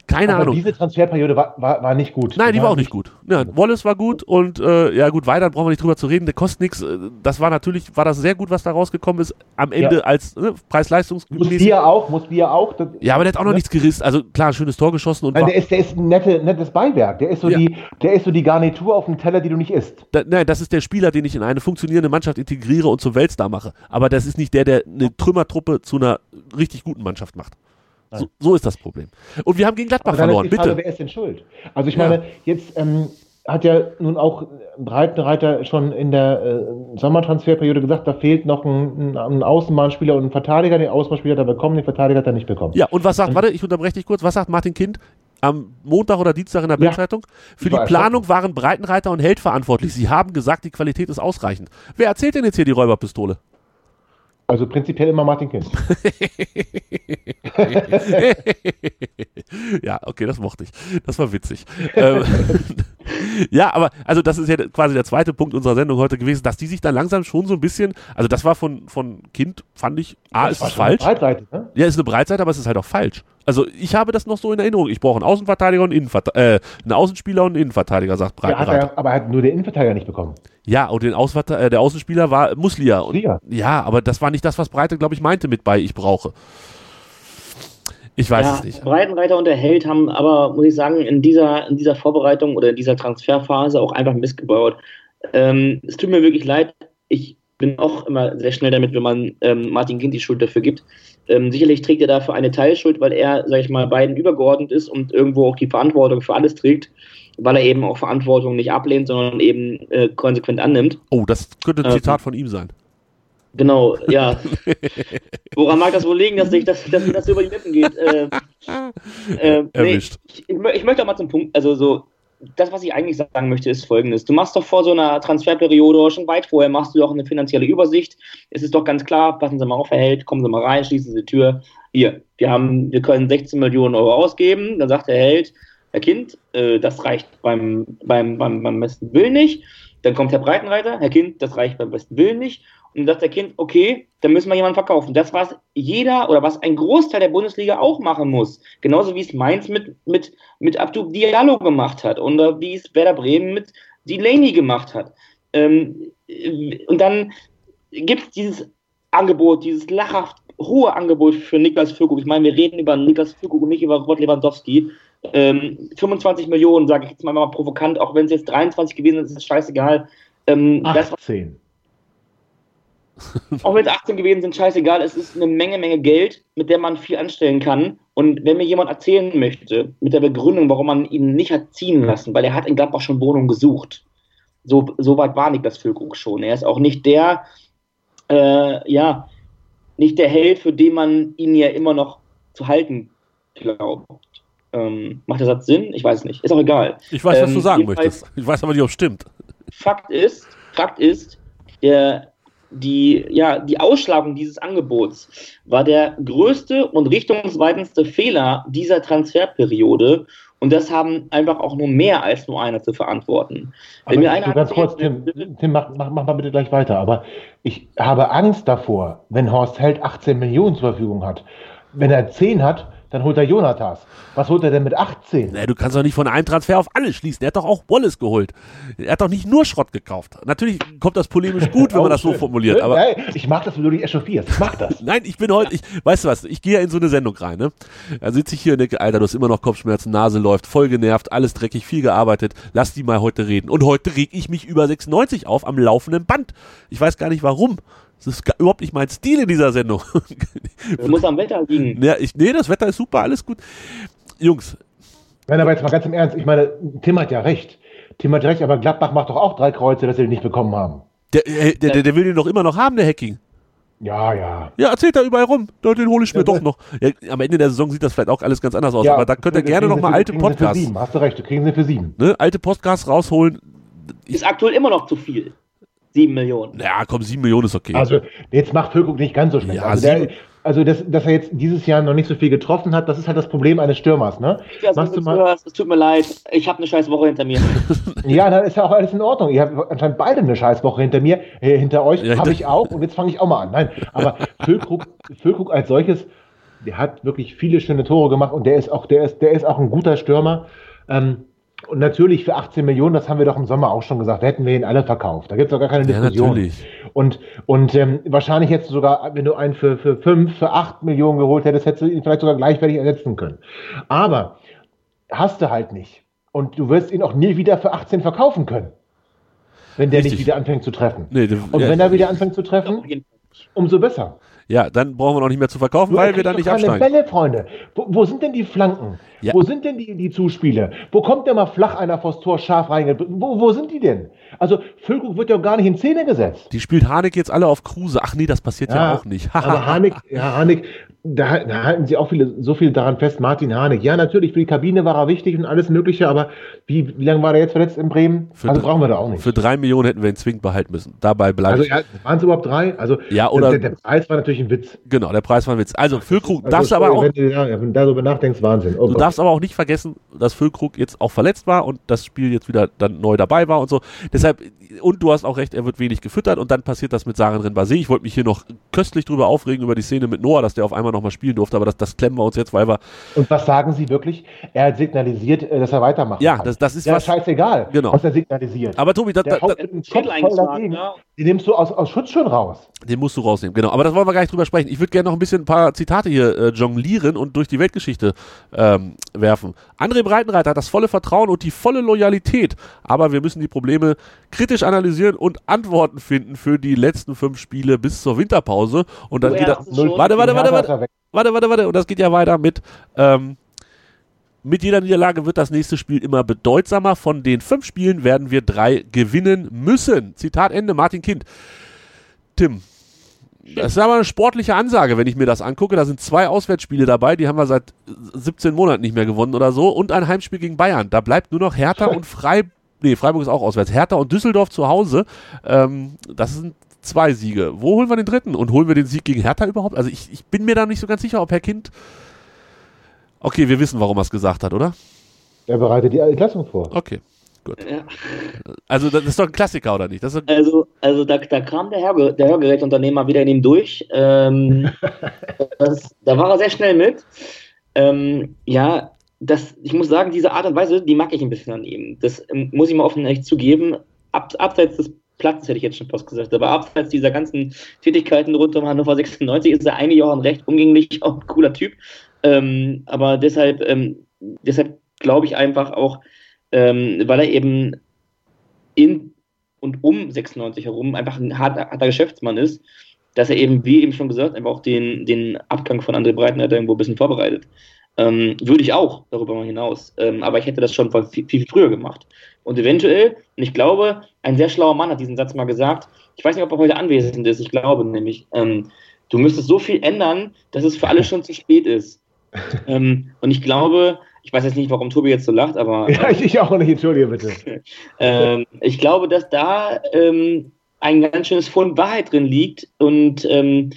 keine aber Ahnung. diese Transferperiode war, war, war nicht gut. Nein, die war auch nicht gut. Ja, Wallace war gut und äh, ja gut, weiter brauchen wir nicht drüber zu reden. Der kostet nichts. Das war natürlich, war das sehr gut, was da rausgekommen ist. Am Ende Ja. als ne, Preis-Leistungs. Muss Bier auch, muss Bier auch. Das, Ja, aber der hat auch noch nichts gerissen. Also klar, schönes Tor geschossen und Nein, der ist, der ist ein nette, nettes Beiwerk. Der ist, so Ja. die, der ist so die Garnitur auf dem Teller, die du nicht isst. da, nein, das ist der Spieler, den ich in eine funktionierende Mannschaft integriere und zum Weltstar mache. Aber das ist nicht der, der eine Trümmertruppe zu einer richtig guten Mannschaft macht. So, so ist das Problem. Und wir haben gegen Gladbach verloren, ist die Frage, bitte. wer ist denn schuld? Also ich Ja. meine, jetzt ähm, hat ja nun auch Breitenreiter schon in der äh, Sommertransferperiode gesagt, da fehlt noch ein, ein, ein Außenbahnspieler und ein Verteidiger. Den Außenbahnspieler hat er bekommen, den Verteidiger hat er nicht bekommen. Ja, und was sagt, warte, ich unterbreche dich kurz, was sagt Martin Kind am Montag oder Dienstag in der Ja. Bildzeitung? Für die Planung waren Breitenreiter und Held verantwortlich. Sie haben gesagt, die Qualität ist ausreichend. Wer erzählt denn jetzt hier die Räuberpistole? Also prinzipiell immer Martin Kind. *laughs* ja, okay, das mochte ich. Das war witzig. ähm, *laughs* ja, aber also das ist ja quasi der zweite Punkt unserer Sendung heute gewesen, dass die sich dann langsam schon so ein bisschen, also das war von, von Kind, fand ich, A, ist war es falsch. Breitseite, ne? Ja, ist eine Breitseite, aber es ist halt auch falsch. Also ich habe das noch so in Erinnerung. Ich brauche einen Außenverteidiger und einen, Innenverte äh, einen Außenspieler und einen Innenverteidiger, sagt Ja, hat Breitenreiter. er, aber er hat nur den Innenverteidiger nicht bekommen. Ja, und den äh, der Außenspieler war Muslia. Und, ja, aber das war nicht das, was Breite, glaube ich, meinte mit bei ich brauche. Ich weiß ja, es nicht. Breitenreiter und der Held haben aber, muss ich sagen, in dieser, in dieser Vorbereitung oder in dieser Transferphase auch einfach Mist gebaut. Ähm, es tut mir wirklich leid. Ich bin auch immer sehr schnell damit, wenn man ähm, Martin Kind die Schuld dafür gibt. Ähm, sicherlich trägt er dafür eine Teilschuld, weil er, sag ich mal, beiden übergeordnet ist und irgendwo auch die Verantwortung für alles trägt, weil er eben auch Verantwortung nicht ablehnt, sondern eben äh, konsequent annimmt. Oh, das könnte ein Ähm, Zitat von ihm sein. Genau, ja. *laughs* Woran mag das wohl liegen, dass, ich, dass, dass mir das über die Lippen geht? Äh, *laughs* äh, nee, Erwischt. ich, ich, ich möchte auch mal zum Punkt, also so, das, was ich eigentlich sagen möchte, ist folgendes. Du machst doch vor so einer Transferperiode schon weit vorher, machst du doch eine finanzielle Übersicht. Es ist doch ganz klar, passen Sie mal auf, Herr Held, kommen Sie mal rein, schließen Sie die Tür. Hier, wir haben, wir können 16 Millionen Euro ausgeben. Dann sagt der Held, Herr Kind, äh, das reicht beim, beim, beim, beim besten Willen nicht. Dann kommt Herr Breitenreiter, Herr Kind, das reicht beim besten Willen nicht. Und sagt der Kind, okay, dann müssen wir jemanden verkaufen. Das, was jeder oder was ein Großteil der Bundesliga auch machen muss. Genauso wie es Mainz mit, mit, mit Abdu Diallo gemacht hat oder wie es Werder Bremen mit Delaney gemacht hat. Ähm, äh, und dann gibt es dieses Angebot, dieses lachhaft hohe Angebot für Niklas Füllkrug. Ich meine, wir reden über Niklas Füllkrug und nicht über Robert Lewandowski. Ähm, 25 Millionen, sage ich jetzt mal, mal provokant, auch wenn es jetzt 23 gewesen ist, ist es scheißegal. Ähm, das, 18. *laughs* auch wenn es 18 gewesen sind, scheißegal, es ist eine Menge, Menge Geld, mit der man viel anstellen kann. Und wenn mir jemand erzählen möchte, mit der Begründung, warum man ihn nicht hat ziehen lassen, weil er hat in Gladbach schon Wohnungen gesucht. So, so weit war Niklas Füllkrug schon. Er ist auch nicht der, äh, ja, nicht der Held, für den man ihn ja immer noch zu halten glaubt. Ähm, macht der Satz Sinn? Ich weiß nicht. Ist auch egal. Ich weiß, was Ähm, du sagen jedenfalls- möchtest. Ich weiß aber nicht, ob es stimmt. Fakt ist, Fakt ist, der, die, ja, die Ausschlagung dieses Angebots war der größte und richtungsweisendste Fehler dieser Transferperiode. Und das haben einfach auch nur mehr als nur einer zu verantworten. Wenn mir einer ganz kurz, Tim, Tim mach, mach, mach mal bitte gleich weiter. Aber ich habe Angst davor, wenn Horst Held 18 Millionen zur Verfügung hat. Wenn er 10 hat, dann holt er Jonathas. Was holt er denn mit 18? Naja, du kannst doch nicht von einem Transfer auf alle schließen. Er hat doch auch Wallace geholt. Er hat doch nicht nur Schrott gekauft. Natürlich kommt das polemisch *laughs* gut, wenn man das so formuliert. Aber Nein, ich mag das, wenn du dich echauffierst. Ich mag das. *laughs* Nein, ich bin heute, ich, weißt du was, ich gehe ja in so eine Sendung rein, ne? Da sitze ich hier und denke, Alter, du hast immer noch Kopfschmerzen, Nase läuft, voll genervt, alles dreckig, viel gearbeitet, lass die mal heute reden. Und heute reg ich mich über 96 auf am laufenden Band. Ich weiß gar nicht warum. Das ist gar, überhaupt nicht mein Stil in dieser Sendung. das *laughs* muss am Wetter liegen. ja, ich, nee, das Wetter ist super, alles gut. Jungs, Nein, aber jetzt mal ganz im Ernst. Ich meine, Tim hat ja recht. Tim hat recht, aber Gladbach macht doch auch drei Kreuze, dass sie den nicht bekommen haben. der, äh, der, der, der will den doch immer noch haben, der Hacking. Ja, ja. Ja, erzählt da überall rum. Den hole ich mir Ja, doch noch. Ja, am Ende der Saison sieht das vielleicht auch alles ganz anders aus, ja aber da könnt ihr gerne sie noch mal für- alte kriegen sie für Podcasts, sieben. Hast du recht, du kriegen sie für sieben. ne, alte Podcasts rausholen. Ist aktuell immer noch zu viel. Sieben Millionen. Ja, komm, sieben Millionen ist okay. Also, jetzt macht Füllkrug nicht ganz so schlecht. Ja, also, der, also das, dass er jetzt dieses Jahr noch nicht so viel getroffen hat, das ist halt das Problem eines Stürmers, ne? Niklas, Machst du mal, zuhörst, es tut mir leid. Ich habe eine scheiß Woche hinter mir. *laughs* ja, dann ist ja auch alles in Ordnung. Ihr habt anscheinend beide eine Scheißwoche hinter mir, äh, hinter euch, Ja, habe ich auch und jetzt fange ich auch mal an. Nein, aber Füllkrug, Füllkrug als solches, der hat wirklich viele schöne Tore gemacht und der ist auch, der ist, der ist auch ein guter Stürmer. Ähm, und natürlich für 18 Millionen, das haben wir doch im Sommer auch schon gesagt, da hätten wir ihn alle verkauft. Da gibt es doch gar keine Ja, Diskussion. natürlich. Und, und ähm, wahrscheinlich hättest du sogar, wenn du einen für, für 5, für 8 Millionen geholt hättest, hättest du ihn vielleicht sogar gleichwertig ersetzen können. Aber hast du halt nicht. Und du wirst ihn auch nie wieder für 18 verkaufen können. Wenn der Richtig. nicht wieder anfängt zu treffen. Nee, Und ja, wenn er wieder anfängt zu treffen, umso besser. Ja, dann brauchen wir noch nicht mehr zu verkaufen, Nur weil wir dann nicht keine absteigen. Bälle, Freunde. Wo, wo sind denn die Flanken? Ja. Wo sind denn die, die Zuspiele? Wo kommt denn mal flach einer vors Tor scharf reingebracht? Wo, wo sind die denn? Also Füllkrug wird ja gar nicht in Szene gesetzt. Die spielt Harnik jetzt alle auf Kruse. Ach nee, das passiert ja, auch nicht. *laughs* aber Harnik, ja, Harnik, da, da halten sie auch viele, so viel daran fest, Martin Harnik. Ja, natürlich, für die Kabine war er wichtig und alles Mögliche, aber wie, wie lange war der jetzt verletzt in Bremen? Für also brauchen wir da auch nicht. Für drei Millionen hätten wir ihn zwingend behalten müssen. Dabei bleibt Also ja, waren es überhaupt drei? Also Ja, oder- der, der Preis war natürlich ein Witz. Genau, der Preis war ein Witz. Also Füllkrug Also, darfst aber auch, Wenn du, ja, wenn du darüber nachdenkst, Wahnsinn. Oh du Gott. darfst aber auch nicht vergessen, dass Füllkrug jetzt auch verletzt war und das Spiel jetzt wieder dann neu dabei war und so. Deshalb, und du hast auch recht, er wird wenig gefüttert und dann passiert das mit Sarin Renbase. Ich wollte mich hier noch köstlich drüber aufregen über die Szene mit Noah, dass der auf einmal nochmal spielen durfte, aber das, das klemmen wir uns jetzt, weil wir, Und was sagen Sie wirklich? Er hat signalisiert, äh, dass er weitermachen Ja, das- das ist ja, was- scheißegal, Genau. was er signalisiert. aber Tobi, das, der voll eingeschlagen, dagegen. ja. Die nimmst du aus, aus Schutz schon raus. Den musst du rausnehmen, genau. Aber das wollen wir gar nicht drüber sprechen. Ich würde gerne noch ein bisschen ein paar Zitate hier äh, jonglieren und durch die Weltgeschichte ähm, werfen. André Breitenreiter hat das volle Vertrauen und die volle Loyalität, aber wir müssen die Probleme kritisch analysieren und Antworten finden für die letzten fünf Spiele bis zur Winterpause. Und dann Du geht das. Warte, warte, warte, warte, warte, warte, warte. Und das geht ja weiter mit. Ähm, mit jeder Niederlage wird das nächste Spiel immer bedeutsamer. Von den fünf Spielen werden wir drei gewinnen müssen. Zitat Ende, Martin Kind. Tim, das ist aber eine sportliche Ansage, wenn ich mir das angucke. Da sind zwei Auswärtsspiele dabei, die haben wir seit 17 Monaten nicht mehr gewonnen oder so. Und ein Heimspiel gegen Bayern. Da bleibt nur noch Hertha *laughs* und Freiburg. Nee, Freiburg ist auch auswärts. Hertha und Düsseldorf zu Hause. Ähm, das sind zwei Siege. Wo holen wir den dritten? Und holen wir den Sieg gegen Hertha überhaupt? Also ich, ich bin mir da nicht so ganz sicher, ob Herr Kind. Okay, wir wissen, warum er es gesagt hat, oder? Er bereitet die Entlassung vor. Okay, gut. Ja. Also das ist doch ein Klassiker, oder nicht? Das ist, Also, also da, da kam der, Hörge der Hörgeräteunternehmer wieder in ihm durch. Ähm, *laughs* das, da war er sehr schnell mit. Ähm, ja, das, ich muss sagen, diese Art und Weise, die mag ich ein bisschen an ihm. Das ähm, muss ich mal offen und ehrlich zugeben. Ab, abseits des Platzes hätte ich jetzt schon fast gesagt, aber abseits dieser ganzen Tätigkeiten rund um Hannover 96 ist er eigentlich auch ein recht umgänglich, ein *laughs* cooler Typ. Ähm, aber deshalb, ähm, deshalb glaube ich einfach auch, ähm, weil er eben in und um 96 herum einfach ein harter, harter Geschäftsmann ist, dass er eben, wie eben schon gesagt, einfach auch den, den Abgang von André Breitenreiter irgendwo ein bisschen vorbereitet. Ähm, würde ich auch darüber mal hinaus. Ähm, aber ich hätte das schon viel, viel früher gemacht. Und eventuell, und ich glaube, ein sehr schlauer Mann hat diesen Satz mal gesagt, ich weiß nicht, ob er heute anwesend ist, ich glaube nämlich, ähm, du müsstest so viel ändern, dass es für alle schon zu spät ist. *laughs* ähm, und ich glaube, ich weiß jetzt nicht, warum Tobi jetzt so lacht, aber. *laughs* Ja, ich, ich auch nicht, entschuldige bitte. *laughs* ähm, ich glaube, dass da ähm, ein ganz schönes Fund Wahrheit drin liegt und ähm,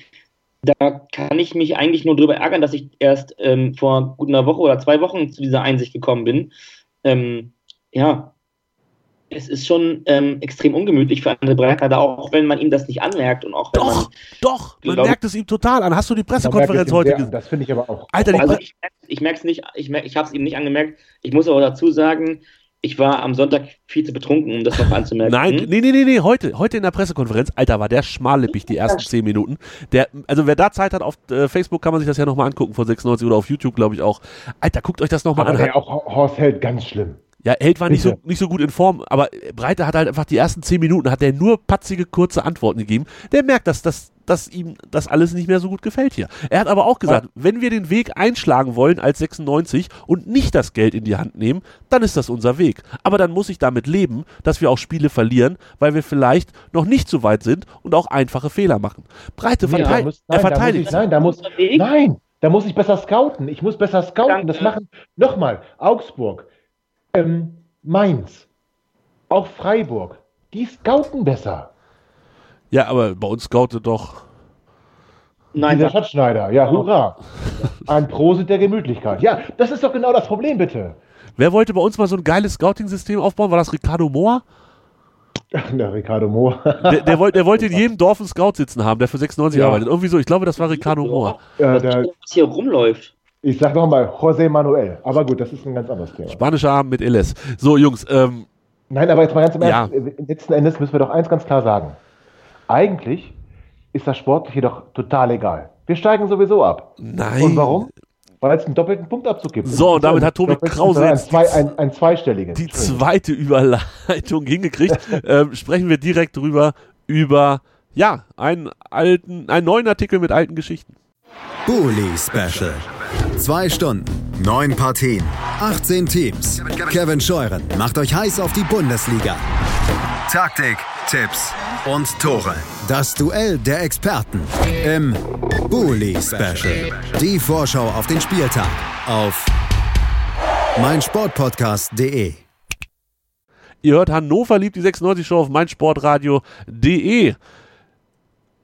da kann ich mich eigentlich nur darüber ärgern, dass ich erst ähm, vor gut einer Woche oder zwei Wochen zu dieser Einsicht gekommen bin. Ähm, ja, es ist schon ähm, extrem ungemütlich für andere Breiter, auch wenn man ihm das nicht anmerkt und auch wenn Doch, man, doch, man glaub- merkt es ihm total an. Hast du die Pressekonferenz heute gesehen? Das finde ich aber auch. Alter, Also ich, ich merke es nicht, ich, merk, ich habe es ihm nicht angemerkt. Ich muss aber dazu sagen, ich war am Sonntag viel zu betrunken, um das noch anzumerken. Nein, Hm? nee, nee, nee, nee, heute, heute in der Pressekonferenz, Alter, war der schmallippig die ersten zehn Minuten. Der, also wer da Zeit hat, auf äh, Facebook kann man sich das ja nochmal angucken von 96 oder auf YouTube, glaube ich auch. Alter, guckt euch das nochmal an. der auch Horst Held ganz schlimm. Ja, Held war nicht so, nicht so gut in Form, aber Breite hat halt einfach die ersten zehn Minuten, hat er nur patzige, kurze Antworten gegeben. Der merkt, dass, dass, dass ihm das alles nicht mehr so gut gefällt hier. Er hat aber auch gesagt, wenn wir den Weg einschlagen wollen als 96 und nicht das Geld in die Hand nehmen, dann ist das unser Weg. Aber dann muss ich damit leben, dass wir auch Spiele verlieren, weil wir vielleicht noch nicht so weit sind und auch einfache Fehler machen. Breite Nee, da verteilt, muss- er nein, da muss verteidigt. ich- Nein, da muss, nein, da muss ich besser scouten. Ich muss besser scouten. Danke. Das machen, nochmal, Augsburg, ähm, Mainz, auch Freiburg. Die scouten besser. Ja, aber bei uns scoutet doch. Nein, das, Schatzschneider, ja, hurra. Ein Prosit der Gemütlichkeit. Ja, das ist doch genau das Problem, bitte. Wer wollte bei uns mal so ein geiles Scouting-System aufbauen? War das Ricardo Mohr? Der Ricardo Mohr. Der, der, wollte, der wollte in jedem Dorf einen Scout sitzen haben, der für 96 Ja. arbeitet. Irgendwie so, ich glaube, das war Ricardo Mohr. Ja, was, der, was hier rumläuft. ich sag nochmal, José Manuel. Aber gut, das ist ein ganz anderes Thema. Spanischer Abend mit LS. So, Jungs, ähm, Nein, aber jetzt mal ganz im Ja. Ernst. Letzten Endes müssen wir doch eins ganz klar sagen. Eigentlich ist das Sportliche doch total egal. Wir steigen sowieso ab. nein. Und warum? Weil es einen doppelten Punktabzug gibt. So, und damit hat Tobi Krause ein, jetzt zwei, ein, ein zweistelligen. Die zweite Überleitung hingekriegt. *laughs* ähm, sprechen wir direkt drüber, über, ja, einen alten, einen neuen Artikel mit alten Geschichten. Bully Special. Zwei Stunden, neun Partien, 18 Teams. Kevin Scheuren macht euch heiß auf die Bundesliga. Taktik, Tipps und Tore. Das Duell der Experten im Bully Special. Die Vorschau auf den Spieltag auf meinsportpodcast.de. Ihr hört Hannover liebt die 96 Show auf meinsportradio.de.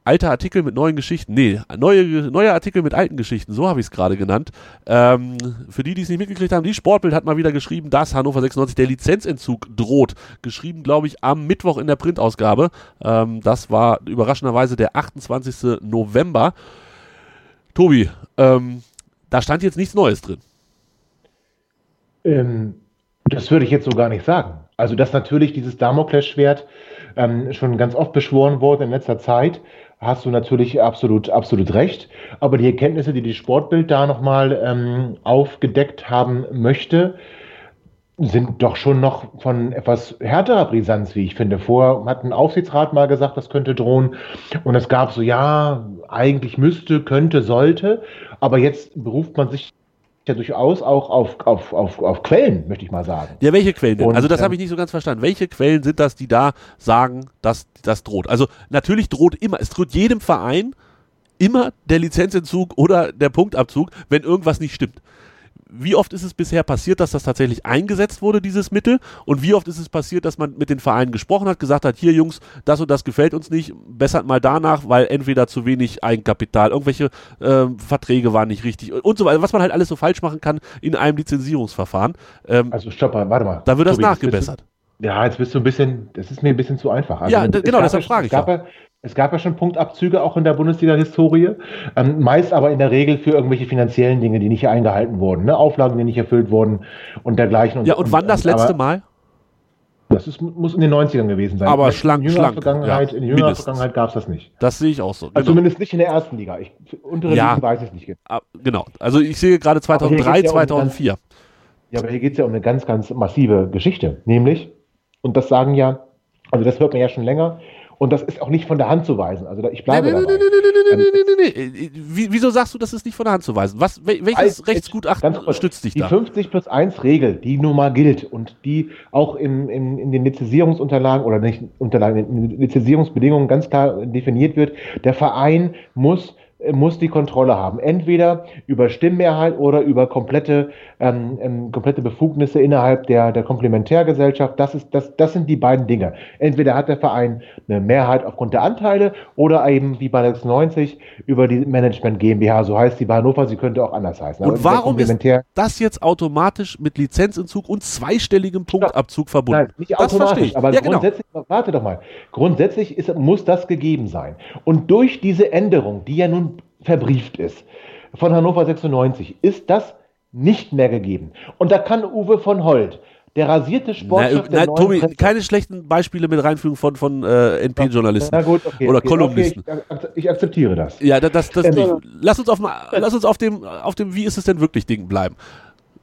Alter Artikel mit neuen Geschichten. Nee, neue, neue Artikel mit alten Geschichten. So habe ich es gerade genannt. Ähm, für die, die es nicht mitgekriegt haben, die Sportbild hat mal wieder geschrieben, dass Hannover 96 der Lizenzentzug droht. Geschrieben, glaube ich, am Mittwoch in der Printausgabe. Ähm, das war überraschenderweise der 28. November. Tobi, ähm, da stand jetzt nichts Neues drin. Ähm, das würde ich jetzt so gar nicht sagen. Also, dass natürlich dieses Damoklesschwert ähm, schon ganz oft beschworen wurde in letzter Zeit, hast du natürlich absolut, absolut recht. Aber die Erkenntnisse, die die Sportbild da nochmal ähm, aufgedeckt haben möchte, sind doch schon noch von etwas härterer Brisanz, wie ich finde. Vorher hat ein Aufsichtsrat mal gesagt, das könnte drohen. Und es gab so, ja, eigentlich müsste, könnte, sollte. Aber jetzt beruft man sich ja durchaus auch auf, auf, auf, auf Quellen, möchte ich mal sagen. Ja, welche Quellen denn? Und, also das ähm, habe ich nicht so ganz verstanden. Welche Quellen sind das, die da sagen, dass das droht? Also natürlich droht immer, es droht jedem Verein immer der Lizenzentzug oder der Punktabzug, wenn irgendwas nicht stimmt. Wie oft ist es bisher passiert, dass das tatsächlich eingesetzt wurde, dieses Mittel? Und wie oft ist es passiert, dass man mit den Vereinen gesprochen hat, gesagt hat, hier Jungs, das und das gefällt uns nicht, bessert mal danach, weil entweder zu wenig Eigenkapital, irgendwelche ähm, Verträge waren nicht richtig und so weiter, was man halt alles so falsch machen kann in einem Lizenzierungsverfahren. Ähm, Also stopp mal, warte mal. da wird das Tobi, nachgebessert. Ja, jetzt bist du ein bisschen, das ist mir ein bisschen zu einfach. Also, Ja, genau, deshalb frage ich es gab, ja. Es gab ja schon Punktabzüge auch in der Bundesliga-Historie, ähm, meist aber in der Regel für irgendwelche finanziellen Dinge, die nicht eingehalten wurden, ne? Auflagen, die nicht erfüllt wurden und dergleichen. Ja, und wann das letzte Mal? Das ist, muss in den 90ern gewesen sein. Aber in schlank, jüngerer schlank, Vergangenheit, ja, in jüngerer mindestens. Vergangenheit gab es das nicht. Das sehe ich auch so. Also Genau. zumindest nicht in der ersten Liga. Ich, untere Ja. Ligen weiß ich nicht. genau. Ah, genau. Also ich sehe gerade Aber hier 2003, geht's ja um ganz- 2004. Ja, aber hier geht es ja um eine ganz, ganz massive Geschichte. Nämlich, und das sagen ja, also das hört man ja schon länger, und das ist auch nicht von der Hand zu weisen. Also ich bleibe nee, nee, dabei. nee, nee, nee, nee, nee, nee. Wie- Wieso sagst du, das ist nicht von der Hand zu weisen? Was, wel- welches Als- Rechtsgutachten kurz, stützt dich die da? 50 plus 1 Regel, die nun mal gilt und die auch in, in, in den Lizenzierungsunterlagen oder nicht Unterlagen, in den Lizenzierungsbedingungen ganz klar definiert wird, der Verein muss muss die Kontrolle haben. Entweder über Stimmmehrheit oder über komplette, ähm, ähm, komplette Befugnisse innerhalb der, der Komplementärgesellschaft. Das, ist, das, das sind die beiden Dinge. Entweder hat der Verein eine Mehrheit aufgrund der Anteile oder eben wie bei 96 über die Management GmbH. So heißt sie bei Hannover, sie könnte auch anders heißen. Und warum ist das jetzt automatisch mit Lizenzentzug und zweistelligem Punktabzug verbunden? Nein, nicht das automatisch, aber ja, genau. grundsätzlich, genau. warte doch mal, grundsätzlich ist, muss das gegeben sein. Und durch diese Änderung, die ja nun verbrieft ist, von Hannover 96, ist das nicht mehr gegeben. Und da kann Uwe von Holt, der rasierte Sportchef na, der na, Tobi, Presse. keine schlechten Beispiele mit Reinführung von, von äh, NP-Journalisten okay, oder okay, Kolumnisten. Okay, ich, ich, akzeptiere das. Ja, das, das, das ähm, Lass uns, auf, lass uns auf, dem, auf dem Wie ist es denn wirklich Ding bleiben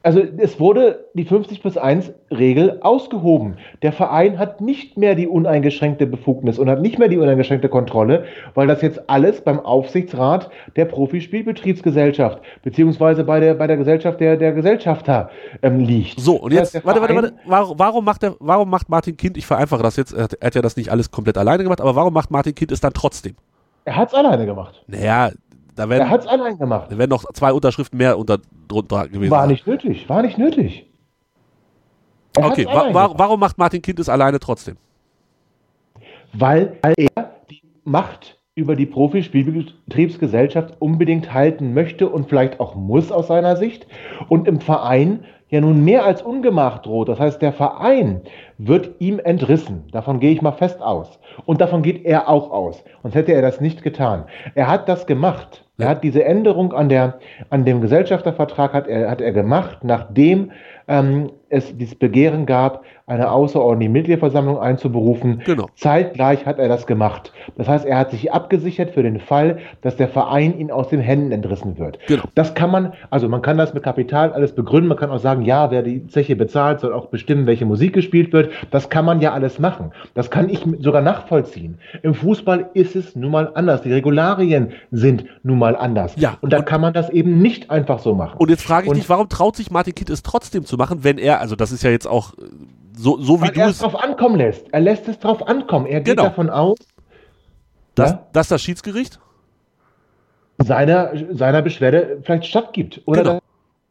also es wurde die 50 plus 1 Regel ausgehoben. Der Verein hat nicht mehr die uneingeschränkte Befugnis und hat nicht mehr die uneingeschränkte Kontrolle, weil das jetzt alles beim Aufsichtsrat der Profispielbetriebsgesellschaft beziehungsweise bei der, bei der Gesellschaft der, der Gesellschafter ähm, liegt. So, und jetzt, warte, warte, warte, warum macht, der, warum macht Martin Kind, ich vereinfache das jetzt, er hat, er hat ja das nicht alles komplett alleine gemacht, aber warum macht Martin Kind es dann trotzdem? Er hat es alleine gemacht. Naja, da werden, er hat es allein gemacht. Da werden noch zwei Unterschriften mehr unter, drunter gewesen. War nicht nötig, war nicht nötig. Er okay, wa wa warum macht Martin Kind es alleine trotzdem? Weil er die Macht über die Profispielbetriebsgesellschaft unbedingt halten möchte und vielleicht auch muss aus seiner Sicht und im Verein ja nun mehr als Ungemach droht. Das heißt, der Verein wird ihm entrissen. Davon gehe ich mal fest aus. Und davon geht er auch aus. Sonst hätte er das nicht getan. Er hat das gemacht. Er hat diese Änderung an, der, an dem Gesellschaftervertrag hat er, hat er gemacht, nachdem ähm, es dieses Begehren gab, eine außerordentliche Mitgliederversammlung einzuberufen. Genau. Zeitgleich hat er das gemacht. Das heißt, er hat sich abgesichert für den Fall, dass der Verein ihn aus den Händen entrissen wird. Genau. Das kann man, also man kann das mit Kapital alles begründen. Man kann auch sagen, ja, wer die Zeche bezahlt, soll auch bestimmen, welche Musik gespielt wird. Das kann man ja alles machen. Das kann ich sogar nachvollziehen. Im Fußball ist es nun mal anders. Die Regularien sind nun mal anders. Ja. Und da kann man das eben nicht einfach so machen. Und jetzt frage ich und, dich, warum traut sich Martin Kitt es trotzdem zu machen, wenn er, also das ist ja jetzt auch so, so wie du er es drauf ankommen lässt. Er lässt es drauf ankommen. Er geht genau. davon aus, dass, ja? dass das Schiedsgericht seiner, seiner Beschwerde vielleicht stattgibt. Oder genau.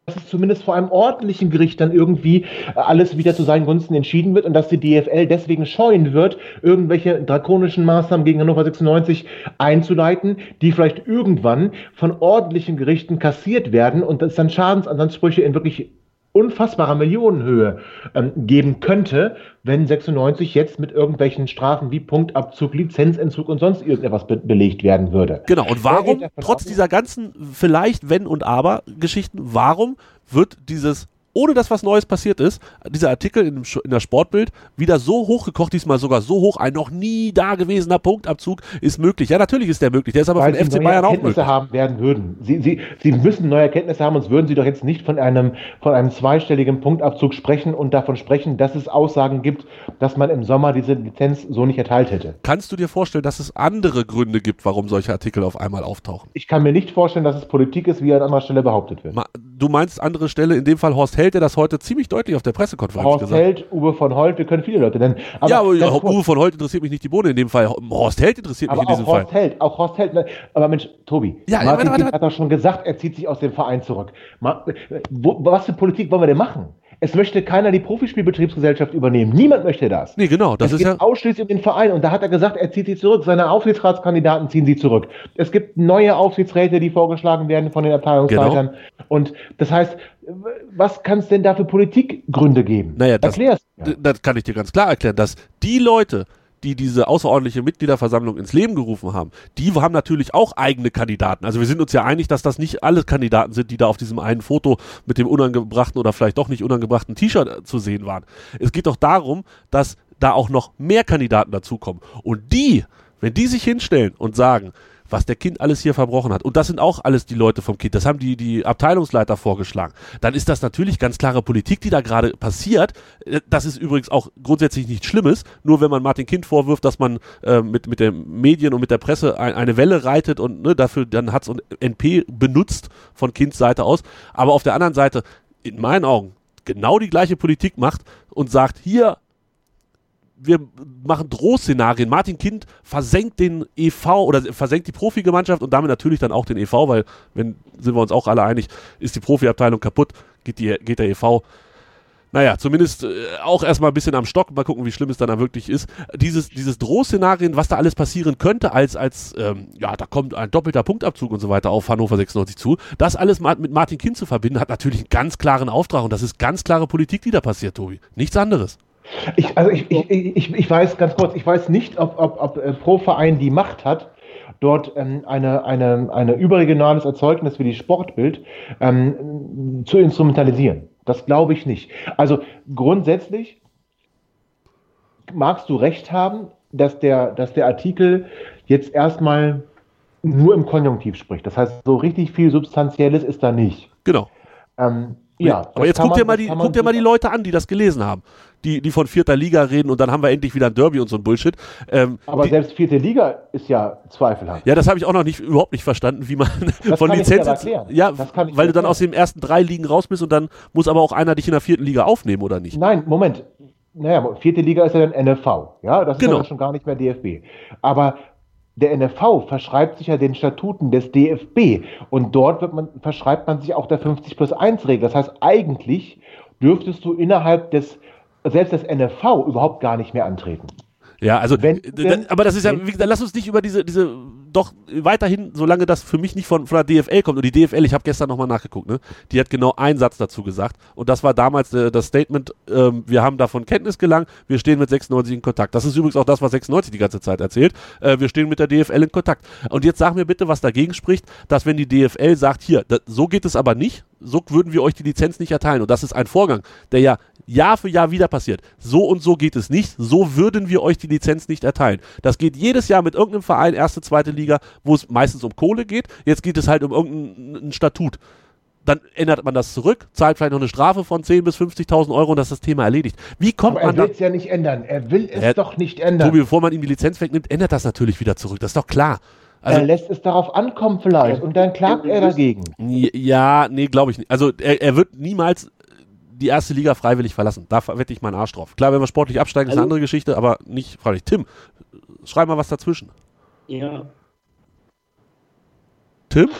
dass es zumindest vor einem ordentlichen Gericht dann irgendwie alles wieder zu seinen Gunsten entschieden wird und dass die DFL deswegen scheuen wird, irgendwelche drakonischen Maßnahmen gegen Hannover 96 einzuleiten, die vielleicht irgendwann von ordentlichen Gerichten kassiert werden und es dann Schadensansprüche in wirklich unfassbarer Millionenhöhe ähm, geben könnte, wenn 96 jetzt mit irgendwelchen Strafen wie Punktabzug, Lizenzentzug und sonst irgendetwas be belegt werden würde. Genau, und warum, trotz dieser ganzen vielleicht Wenn und Aber Geschichten, warum wird dieses ohne dass was Neues passiert ist, dieser Artikel in, in der Sportbild wieder so hochgekocht, diesmal sogar so hoch, ein noch nie dagewesener Punktabzug ist möglich. Ja, natürlich ist der möglich, der ist aber Weil von FC Bayern auch möglich. haben werden würden. Sie, Sie, Sie müssen neue Erkenntnisse haben, sonst würden Sie doch jetzt nicht von einem, von einem zweistelligen Punktabzug sprechen und davon sprechen, dass es Aussagen gibt, dass man im Sommer diese Lizenz so nicht erteilt hätte. Kannst du dir vorstellen, dass es andere Gründe gibt, warum solche Artikel auf einmal auftauchen? Ich kann mir nicht vorstellen, dass es Politik ist, wie an anderer Stelle behauptet wird. Du meinst andere Stelle, in dem Fall Horst Held der das heute ziemlich deutlich auf der Pressekonferenz Horst gesagt. Held, Uwe von Holt, wir können viele Leute nennen. Aber ja, aber Uwe von Holt interessiert mich nicht die Bohne in dem Fall. Horst Held interessiert mich in diesem Horst Fall. Held, auch Horst Held. Ne? Aber Mensch, Tobi, ja, Martin warte, warte, hat doch schon gesagt, er zieht sich aus dem Verein zurück. Wo, was für Politik wollen wir denn machen? Es möchte keiner die Profispielbetriebsgesellschaft übernehmen. Niemand möchte das. Nee, genau. Das es ist geht ja ausschließlich um den Verein. Und da hat er gesagt, er zieht sich zurück. Seine Aufsichtsratskandidaten ziehen sie zurück. Es gibt neue Aufsichtsräte, die vorgeschlagen werden von den Abteilungsleitern. Genau. Und das heißt, was kann es denn da für Politikgründe geben? Naja, das, das kann ich dir ganz klar erklären, dass die Leute, die diese außerordentliche Mitgliederversammlung ins Leben gerufen haben, die haben natürlich auch eigene Kandidaten. Also wir sind uns ja einig, dass das nicht alle Kandidaten sind, die da auf diesem einen Foto mit dem unangebrachten oder vielleicht doch nicht unangebrachten T-Shirt äh, zu sehen waren. Es geht doch darum, dass da auch noch mehr Kandidaten dazukommen. Und die, wenn die sich hinstellen und sagen, was der Kind alles hier verbrochen hat. Und das sind auch alles die Leute vom Kind. Das haben die, die Abteilungsleiter vorgeschlagen. Dann ist das natürlich ganz klare Politik, die da gerade passiert. Äh, das ist übrigens auch grundsätzlich nichts Schlimmes. Nur wenn man Martin Kind vorwirft, dass man äh, mit, mit den Medien und mit der Presse ein, eine Welle reitet und ne, dafür dann hat und NP benutzt von Kinds Seite aus. Aber auf der anderen Seite, in meinen Augen, genau die gleiche Politik macht und sagt, hier wir machen Drohszenarien. Martin Kind versenkt den EV oder versenkt die Profigemeinschaft und damit natürlich dann auch den EV, weil, wenn, sind wir uns auch alle einig, ist die Profiabteilung kaputt, geht, die, geht der EV naja, zumindest äh, auch erstmal ein bisschen am Stock, mal gucken, wie schlimm es dann, dann wirklich ist. Dieses, dieses Drohszenarien, was da alles passieren könnte, als, als ähm, ja, da kommt ein doppelter Punktabzug und so weiter auf Hannover 96 zu, das alles mit Martin Kind zu verbinden, hat natürlich einen ganz klaren Auftrag und das ist ganz klare Politik, die da passiert, Tobi. Nichts anderes. Ich, also ich, ich, ich, ich weiß ganz kurz, ich weiß nicht, ob, ob, ob äh, pro Verein die Macht hat, dort ähm, eine, eine, eine überregionales Erzeugnis wie die Sportbild ähm, zu instrumentalisieren. Das glaube ich nicht. Also grundsätzlich magst du recht haben, dass der, dass der Artikel jetzt erstmal nur im Konjunktiv spricht. Das heißt, so richtig viel Substanzielles ist da nicht. Genau. Ähm, ja, aber jetzt guck dir mal die, guck dir mal die Leute an, die das gelesen haben, die, die von vierter Liga reden und dann haben wir endlich wieder ein Derby und so ein Bullshit. Ähm, aber die, selbst vierte Liga ist ja zweifelhaft. Ja, das habe ich auch noch nicht überhaupt nicht verstanden, wie man das *laughs* von Lizenz. Ja, weil du dann aus den ersten drei Ligen raus bist und dann muss aber auch einer dich in der vierten Liga aufnehmen, oder nicht? Nein, Moment. Naja, vierte Liga ist ja dann NFV, ja, das genau. ist ja schon gar nicht mehr DFB. Aber der NFV verschreibt sich ja den Statuten des DFB und dort man, verschreibt man sich auch der 50 plus 1 Regel. Das heißt, eigentlich dürftest du innerhalb des, selbst des NFV überhaupt gar nicht mehr antreten. Ja, also, wenn, denn, aber das ist ja, wie, dann lass uns nicht über diese, diese, doch weiterhin, solange das für mich nicht von, von der DFL kommt, und die DFL, ich habe gestern nochmal nachgeguckt, ne, die hat genau einen Satz dazu gesagt, und das war damals äh, das Statement, ähm, wir haben davon Kenntnis gelangt, wir stehen mit 96 in Kontakt. Das ist übrigens auch das, was 96 die ganze Zeit erzählt, äh, wir stehen mit der DFL in Kontakt. Und jetzt sag mir bitte, was dagegen spricht, dass wenn die DFL sagt, hier, das, so geht es aber nicht, so würden wir euch die Lizenz nicht erteilen. Und das ist ein Vorgang, der ja Jahr für Jahr wieder passiert. So und so geht es nicht. So würden wir euch die Lizenz nicht erteilen. Das geht jedes Jahr mit irgendeinem Verein, erste, zweite Liga, wo es meistens um Kohle geht. Jetzt geht es halt um irgendein Statut. Dann ändert man das zurück, zahlt vielleicht noch eine Strafe von 10.000 bis 50.000 Euro und das ist das Thema erledigt. Wie kommt Aber man Er will es ja nicht ändern. Er will es er, doch nicht ändern. Tobi, bevor man ihm die Lizenz wegnimmt, ändert das natürlich wieder zurück. Das ist doch klar. Also, er lässt es darauf ankommen vielleicht und dann klagt er dagegen. Ja, nee, glaube ich nicht. Also er, er wird niemals die erste Liga freiwillig verlassen. Da wette ich meinen Arsch drauf. Klar, wenn wir sportlich absteigen, ist eine andere Geschichte, aber nicht freiwillig. Tim, schreib mal was dazwischen. Ja. Tim?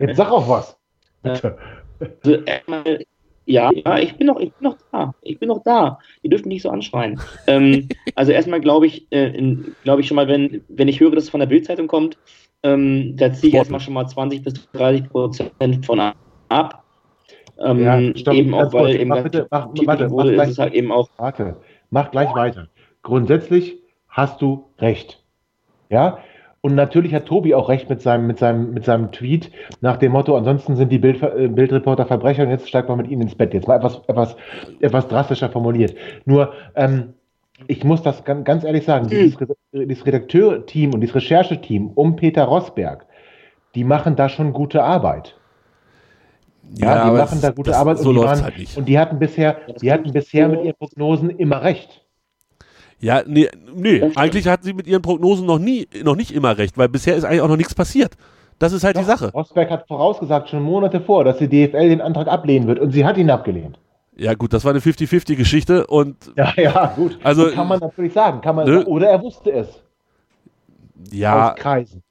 Jetzt sag auch was. Bitte. Also erstmal, ja, ja, ich bin noch, ich bin noch da. Ich bin noch da. Ihr dürft mich nicht so anschreien. ähm, also erstmal glaube ich, äh, glaube ich schon mal, wenn, wenn ich höre, dass es von der Bildzeitung kommt, ähm, da ziehe ich erstmal schon mal 20 bis 30 Prozent von ab. Ähm, ja, stopp, eben auch, weil eben mach bitte, mach, warte, wurde, mach gleich, halt eben auch. Warte, mach gleich weiter. Grundsätzlich hast du recht. Ja, und natürlich hat Tobi auch recht mit seinem, mit seinem, mit seinem Tweet nach dem Motto, ansonsten sind die Bild, äh, Bildreporter Verbrecher und jetzt steigt man mit ihnen ins Bett. Jetzt mal etwas, etwas, etwas drastischer formuliert. Nur, ähm, ich muss das ganz, ehrlich sagen, dieses, dieses Redakteurteam und dieses Rechercheteam um Peter Rosberg, die machen da schon gute Arbeit. Ja, ja die machen da gute Arbeit so und, die waren, halt nicht. und die hatten bisher, die hatten bisher mit ihren Prognosen immer recht. Ja, nee, nee, eigentlich hatten sie mit ihren Prognosen noch nie, noch nicht immer recht, weil bisher ist eigentlich auch noch nichts passiert. Das ist halt Doch, die Sache. Rosberg hat vorausgesagt, schon Monate vor, dass die DFL den Antrag ablehnen wird und sie hat ihn abgelehnt. Ja, gut, das war eine 50-50-Geschichte und. Ja, ja, gut. Also, das kann man natürlich sagen. Kann man, ne? Oder er wusste es. Ja. Aus Kreisen.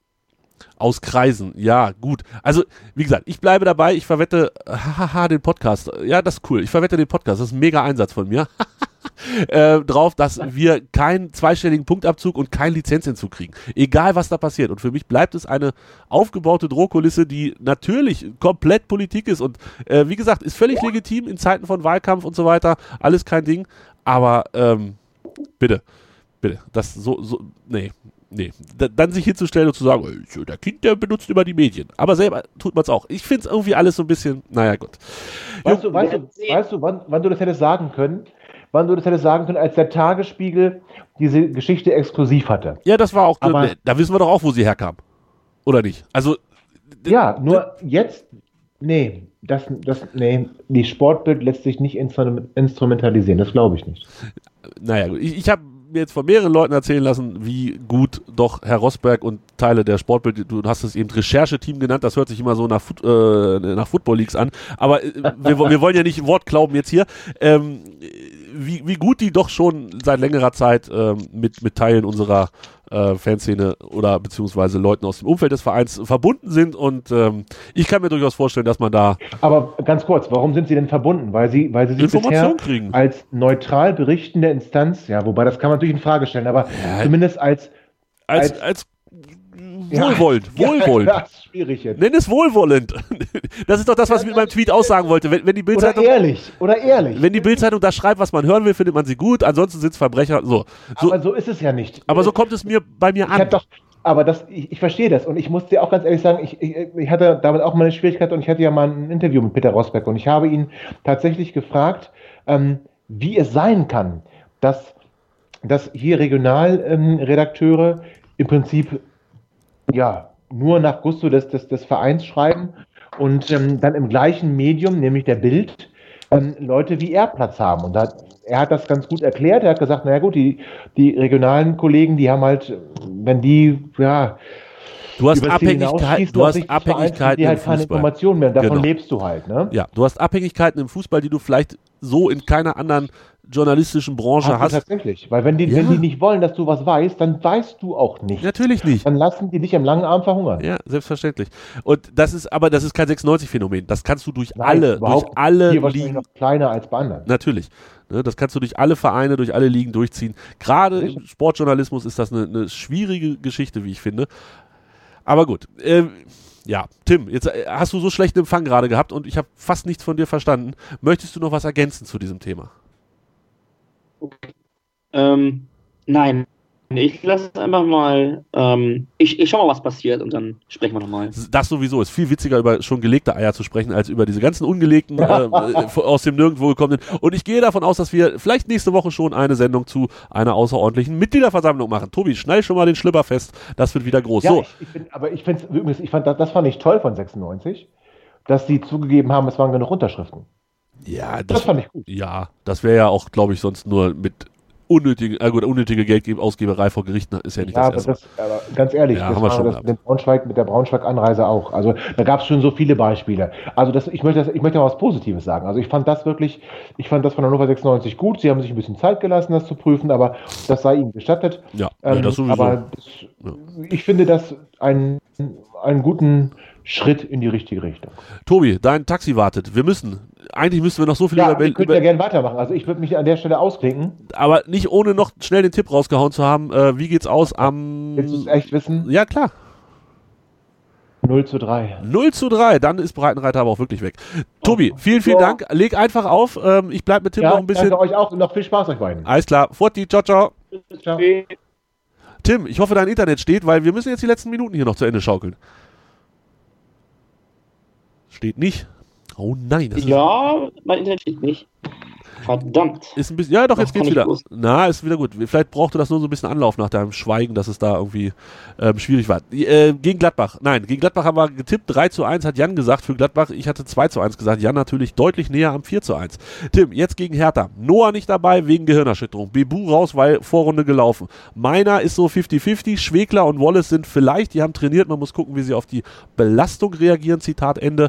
Aus Kreisen, ja, gut. Also, wie gesagt, ich bleibe dabei, ich verwette, *laughs* hahaha, den Podcast. Ja, das ist cool. Ich verwette den Podcast. Das ist ein mega Einsatz von mir. *laughs* *laughs* äh, drauf, dass wir keinen zweistelligen Punktabzug und keinen Lizenzentzug kriegen. Egal, was da passiert. Und für mich bleibt es eine aufgebaute Drohkulisse, die natürlich komplett Politik ist. Und äh, wie gesagt, ist völlig legitim in Zeiten von Wahlkampf und so weiter. Alles kein Ding. Aber ähm, bitte, bitte, das so, so, nee, nee. Da, dann sich hinzustellen und zu sagen, der Kind, der benutzt immer die Medien. Aber selber tut man es auch. Ich finde es irgendwie alles so ein bisschen, naja, gut. Weißt du, weißt du, weißt du wann, wann du das hättest sagen können? Wann du das hättest sagen können, als der Tagesspiegel diese Geschichte exklusiv hatte. Ja, das war auch, Aber, da wissen wir doch auch, wo sie herkam. Oder nicht? Also. Ja, nur jetzt, nee, das, das, nee, die Sportbild lässt sich nicht instrumentalisieren, das glaube ich nicht. Naja, ich, ich habe mir jetzt von mehreren Leuten erzählen lassen, wie gut doch Herr Rosberg und Teile der Sportbild, du hast es eben Rechercheteam genannt, das hört sich immer so nach, äh, nach Football Leagues an, aber äh, wir, wir wollen ja nicht Wort glauben jetzt hier. Ähm, wie, wie gut die doch schon seit längerer Zeit ähm, mit, mit Teilen unserer äh, Fanszene oder beziehungsweise Leuten aus dem Umfeld des Vereins verbunden sind und ähm, ich kann mir durchaus vorstellen, dass man da Aber ganz kurz, warum sind sie denn verbunden? Weil sie, weil sie sich bisher kriegen. als neutral berichtende Instanz, ja, wobei das kann man natürlich in Frage stellen, aber Ja. zumindest als als, als- als wohlwollend, *laughs* wohlwollend. Ja, das ist schwierig jetzt. Nenn es wohlwollend. *laughs* Das ist doch das, was ich mit meinem Tweet aussagen wollte. Wenn, wenn die Oder Bildzeitung ehrlich, oder ehrlich. wenn die Bildzeitung da schreibt, was man hören will, findet man sie gut. Ansonsten sind es Verbrecher. So, so, aber so ist es ja nicht. aber so kommt es mir bei mir an. doch, aber das, ich, ich verstehe das und ich muss dir auch ganz ehrlich sagen, ich, ich, ich hatte damit auch mal eine Schwierigkeit und ich hatte ja mal ein Interview mit Peter Rosberg und ich habe ihn tatsächlich gefragt, ähm, wie es sein kann, dass, dass hier Regionalredakteure im Prinzip ja nur nach Gusto des, des, des Vereins schreiben und ähm, dann im gleichen Medium, nämlich der Bild, ähm, Leute wie er Platz haben. Und da, er hat das ganz gut erklärt. Er hat gesagt, naja gut, die, die regionalen Kollegen, die haben halt, wenn die, ja, Du hast Abhängigkeit, du hast Abhängigkeiten im halt keine Fußball. Informationen mehr. Davon Genau. lebst du halt, ne? Ja, du hast Abhängigkeiten im Fußball, die du vielleicht so in keiner anderen journalistischen Branche Hast du hast. tatsächlich. Weil wenn die, Ja. wenn die nicht wollen, dass du was weißt, dann weißt du auch nicht. Natürlich nicht. Dann lassen die dich am langen Arm verhungern. Ja, selbstverständlich. Und das ist, aber das ist kein 96-Phänomen. Das kannst du durch Nein, alle, durch alle Hier Ligen noch kleiner als bei anderen. Natürlich. Ne, das kannst du durch alle Vereine, durch alle Ligen durchziehen. Gerade im. Sportjournalismus ist das eine, eine schwierige Geschichte, wie ich finde. Aber gut. Ähm, ja, Tim, jetzt äh, hast du so schlechten Empfang gerade gehabt und ich habe fast nichts von dir verstanden. Möchtest du noch was ergänzen zu diesem Thema? Ähm, nein. Ich lasse es einfach mal. Ähm, ich, ich schau mal, was passiert und dann sprechen wir nochmal. Das sowieso ist viel witziger, über schon gelegte Eier zu sprechen, als über diese ganzen ungelegten, *laughs* äh, äh, aus dem Nirgendwo gekommenen. Und ich gehe davon aus, dass wir vielleicht nächste Woche schon eine Sendung zu einer außerordentlichen Mitgliederversammlung machen. Tobi, schnall schon mal den Schlipper fest. Das wird wieder groß. Ja, so, ich, ich find, aber ich finde übrigens, ich fand das, das fand ich toll von 96, dass sie zugegeben haben, es waren genug Unterschriften. Ja, Das fand ich gut. Ja, das wäre ja auch, glaube ich, sonst nur mit unnötigen, äh gut, unnötige Geldausgeberei vor Gerichten ist ja nicht Ja, das aber, erste. das, aber ganz ehrlich, Ja, das haben wir war schon das mit, Braunschweig, mit der Braunschweig-Anreise auch. Also da gab es schon so viele Beispiele. Also das, ich, möchte das, ich möchte mal was Positives sagen. Also ich fand das wirklich, ich fand das von Hannover 96 gut. Sie haben sich ein bisschen Zeit gelassen, das zu prüfen, aber das sei ihnen gestattet. Ja, ja, Ähm, das sowieso. aber das, ich finde das einen, einen guten Schritt in die richtige Richtung. Tobi, dein Taxi wartet. Wir müssen. Eigentlich müssten wir noch so viel Ja, über, wir könnten ja gerne weitermachen. Also ich würde mich an der Stelle ausklinken. aber nicht ohne noch schnell den Tipp rausgehauen zu haben. Äh, wie geht's aus am. Willst du es echt wissen? Ja, klar. 0 zu 3. 0 zu 3, dann ist Breitenreiter aber auch wirklich weg. Tobi, vielen, vielen Ja. Dank. Leg einfach auf. Ähm, ich bleib mit Tim Ja, noch ein bisschen. danke euch auch und noch viel Spaß euch beiden. Alles klar. Forti, ciao, ciao. Ciao. Tim, ich hoffe, dein Internet steht, weil wir müssen jetzt die letzten Minuten hier noch zu Ende schaukeln. Steht nicht. Oh nein, Ja, mein Internet steht nicht. Verdammt. ist ein bisschen. Ja, doch, Das jetzt geht's wieder. bloß. Na, ist wieder gut. Vielleicht brauchte das nur so ein bisschen Anlauf nach deinem Schweigen, dass es da irgendwie ähm, schwierig war. Äh, gegen Gladbach. Nein, gegen Gladbach haben wir getippt. 3 zu 1 hat Jan gesagt für Gladbach. Ich hatte 2 zu 1 gesagt. Jan natürlich deutlich näher am 4 zu 1. Tim, jetzt gegen Hertha. Noah nicht dabei wegen Gehirnerschütterung. Bebu raus, weil Vorrunde gelaufen. Meiner ist so 50-50. Schwegler und Wallace sind vielleicht, die haben trainiert. Man muss gucken, wie sie auf die Belastung reagieren. Zitat Ende.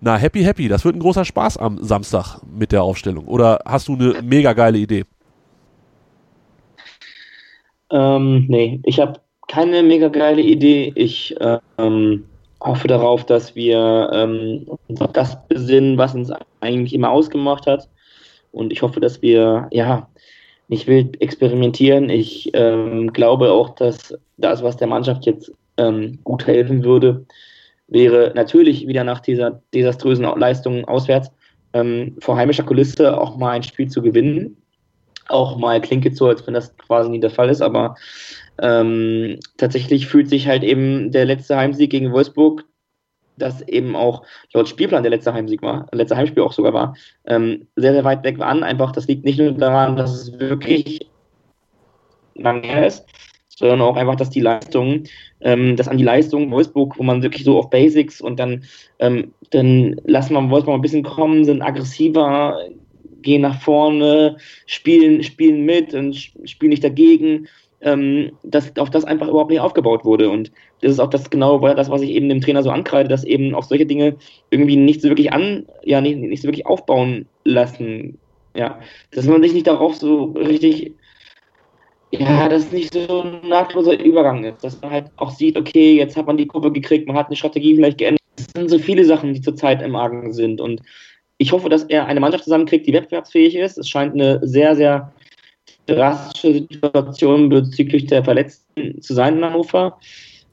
Na, happy, happy. Das wird ein großer Spaß am Samstag mit der Aufstellung. Oder hast du eine mega geile Idee? Ähm, nee, ich habe keine mega geile Idee. Ich ähm, hoffe darauf, dass wir ähm, das besinnen, was uns eigentlich immer ausgemacht hat. Und ich hoffe, dass wir ja nicht wild experimentieren. Ich ähm, glaube auch, dass das, was der Mannschaft jetzt ähm, gut helfen würde, wäre natürlich wieder nach dieser desaströsen Leistung auswärts ähm, vor heimischer Kulisse auch mal ein Spiel zu gewinnen. Auch mal klingt jetzt so, als wenn das quasi nie der Fall ist, aber ähm, tatsächlich fühlt sich halt eben der letzte Heimsieg gegen Wolfsburg, das eben auch laut Spielplan der letzte Heimsieg war, letzte Heimspiel auch sogar war, ähm, sehr, sehr weit weg an. Einfach, das liegt nicht nur daran, dass es wirklich lang her ist, sondern auch einfach, dass die Leistung, ähm, dass an die Leistung Wolfsburg, wo man wirklich so auf Basics und dann, ähm, dann lassen wir Wolfsburg ein bisschen kommen, sind aggressiver, gehen nach vorne, spielen, spielen mit und spielen nicht dagegen, ähm, dass auf das einfach überhaupt nicht aufgebaut wurde. Und das ist auch das genau das, was ich eben dem Trainer so ankreide, dass eben auf solche Dinge irgendwie nicht so wirklich an, ja, nicht, nicht so wirklich aufbauen lassen Ja, dass man sich nicht darauf so richtig, ja, dass es nicht so ein nahtloser Übergang ist, dass man halt auch sieht, okay, jetzt hat man die Kurve gekriegt, man hat eine Strategie vielleicht geändert. Es sind so viele Sachen, die zurzeit im Argen sind und ich hoffe, dass er eine Mannschaft zusammenkriegt, die wettbewerbsfähig ist. Es scheint eine sehr, sehr drastische Situation bezüglich der Verletzten zu sein in Hannover.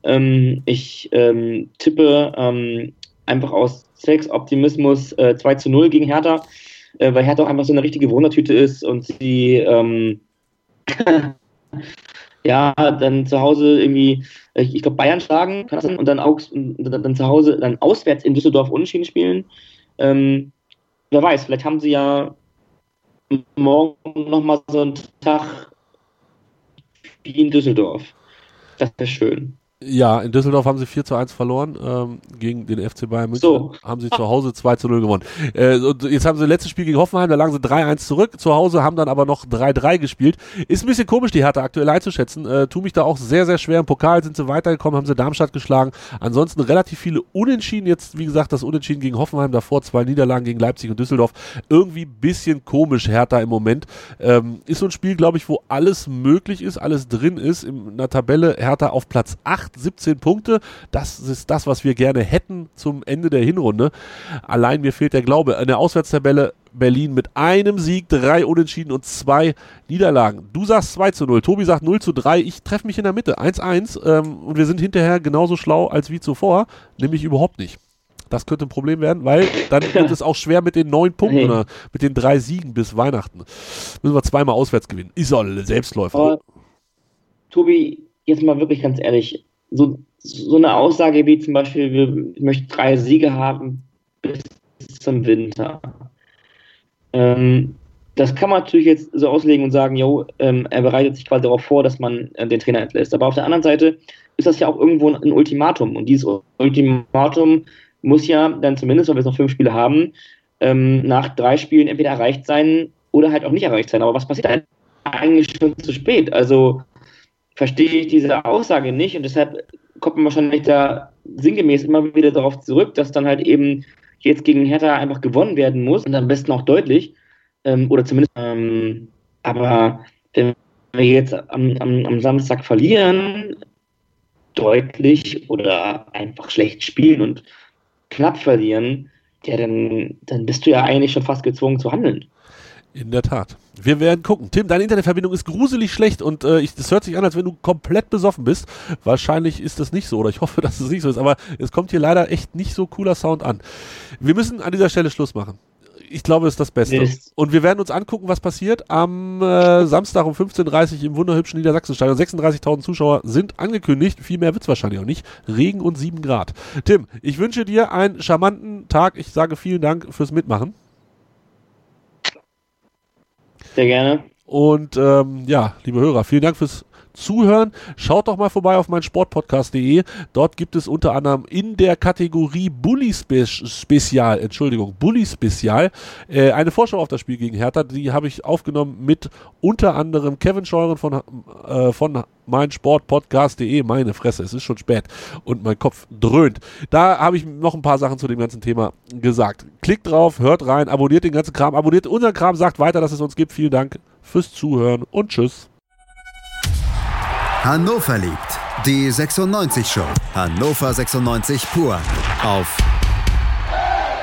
Ähm, ich ähm, tippe ähm, einfach aus Sex Optimismus äh, 2 zu 0 gegen Hertha, äh, weil Hertha auch einfach so eine richtige Wundertüte ist und sie ähm, *laughs* ja dann zu Hause irgendwie, äh, ich glaube Bayern schlagen und dann, auch, dann zu Hause dann auswärts in Düsseldorf unentschieden spielen. Ähm, wer weiß, vielleicht haben sie ja morgen nochmal so einen Tag wie in Düsseldorf. Das wäre schön. Ja, in Düsseldorf haben sie 4 zu 1 verloren ähm, gegen den FC Bayern München. So. Haben sie zu Hause 2 zu 0 gewonnen. Äh, und jetzt haben sie letztes Spiel gegen Hoffenheim, da lagen sie 3-1 zurück. Zu Hause haben dann aber noch 3-3 gespielt. Ist ein bisschen komisch, die Hertha aktuell einzuschätzen. Äh, tu mich da auch sehr, sehr schwer. Im Pokal sind sie weitergekommen, haben sie Darmstadt geschlagen. Ansonsten relativ viele Unentschieden. Jetzt, wie gesagt, das Unentschieden gegen Hoffenheim, davor zwei Niederlagen gegen Leipzig und Düsseldorf. Irgendwie bisschen komisch, Hertha im Moment. Ähm, ist so ein Spiel, glaube ich, wo alles möglich ist, alles drin ist. In der Tabelle Hertha auf Platz 8, 17 Punkte. Das ist das, was wir gerne hätten zum Ende der Hinrunde. Allein mir fehlt der Glaube. In der Auswärtstabelle Berlin mit einem Sieg, drei Unentschieden und zwei Niederlagen. Du sagst 2 zu 0, Tobi sagt 0 zu 3, ich treffe mich in der Mitte, 1-1 ähm, und wir sind hinterher genauso schlau als wie zuvor, nämlich überhaupt nicht. Das könnte ein Problem werden, weil dann *laughs* wird es auch schwer mit den neun Punkten Nee. oder mit den drei Siegen bis Weihnachten. Müssen wir zweimal auswärts gewinnen. Ist ein Selbstläufer. Aber Tobi, jetzt mal wirklich ganz ehrlich, so, so eine Aussage wie zum Beispiel, wir ich möchten drei Siege haben bis zum Winter. Ähm, das kann man natürlich jetzt so auslegen und sagen, jo, ähm, er bereitet sich quasi darauf vor, dass man äh, den Trainer entlässt. Aber auf der anderen Seite ist das ja auch irgendwo ein, Ultimatum. Und dieses Ultimatum muss ja dann zumindest, wenn wir jetzt noch fünf Spiele haben, ähm, nach drei Spielen entweder erreicht sein oder halt auch nicht erreicht sein. Aber was passiert? Eigentlich schon zu spät. Also verstehe ich diese Aussage nicht und deshalb kommt man wahrscheinlich da sinngemäß immer wieder darauf zurück, dass dann halt eben jetzt gegen Hertha einfach gewonnen werden muss und am besten auch deutlich. Ähm, oder zumindest, ähm, aber wenn wir jetzt am, am, am Samstag verlieren, deutlich oder einfach schlecht spielen und knapp verlieren, ja, dann, dann bist du ja eigentlich schon fast gezwungen zu handeln. In der Tat. Wir werden gucken. Tim, deine Internetverbindung ist gruselig schlecht und äh, ich, das hört sich an, als wenn du komplett besoffen bist. Wahrscheinlich ist das nicht so oder ich hoffe, dass es nicht so ist, aber es kommt hier leider echt nicht so cooler Sound an. Wir müssen an dieser Stelle Schluss machen. Ich glaube, das ist das Beste. Mist. Und wir werden uns angucken, was passiert am äh, Samstag um 15.30 Uhr im wunderhübschen Niedersachsenstadion. 36.000 Zuschauer sind angekündigt. Viel mehr wird's wahrscheinlich auch nicht. Regen und 7 Grad. Tim, ich wünsche dir einen charmanten Tag. Ich sage vielen Dank fürs Mitmachen. Sehr gerne. Und ähm, ja, liebe Hörer, vielen Dank fürs Zuhören. Schaut doch mal vorbei auf mein Sportpodcast.de. Dort gibt es unter anderem in der Kategorie Bully Spe Spezial, Entschuldigung, Bully Spezial, äh, eine Vorschau auf das Spiel gegen Hertha. Die habe ich aufgenommen mit unter anderem Kevin Scheuren von, äh, von mein Sportpodcast.de. Meine Fresse, es ist schon spät und mein Kopf dröhnt. Da habe ich noch ein paar Sachen zu dem ganzen Thema gesagt. Klickt drauf, hört rein, abonniert den ganzen Kram, abonniert unseren Kram, sagt weiter, dass es uns gibt. Vielen Dank fürs Zuhören und tschüss. Hannover liebt. Die 96 Show. Hannover 96 pur. Auf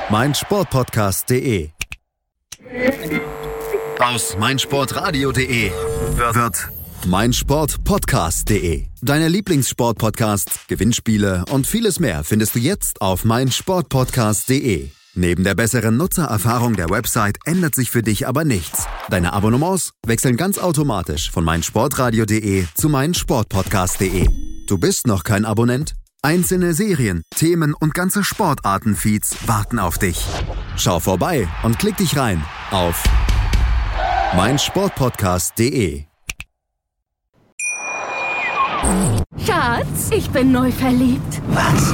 meinsportpodcast.de. Aus meinsportradio.de wird meinsportpodcast.de. Deine Lieblingssportpodcasts, Gewinnspiele und vieles mehr findest du jetzt auf meinsportpodcast.de. Neben der besseren Nutzererfahrung der Website ändert sich für dich aber nichts. Deine Abonnements wechseln ganz automatisch von meinsportradio.de zu meinsportpodcast.de. Du bist noch kein Abonnent? Einzelne Serien, Themen und ganze Sportarten-Feeds warten auf dich. Schau vorbei und klick dich rein auf meinsportpodcast.de. Schatz, ich bin neu verliebt. Was?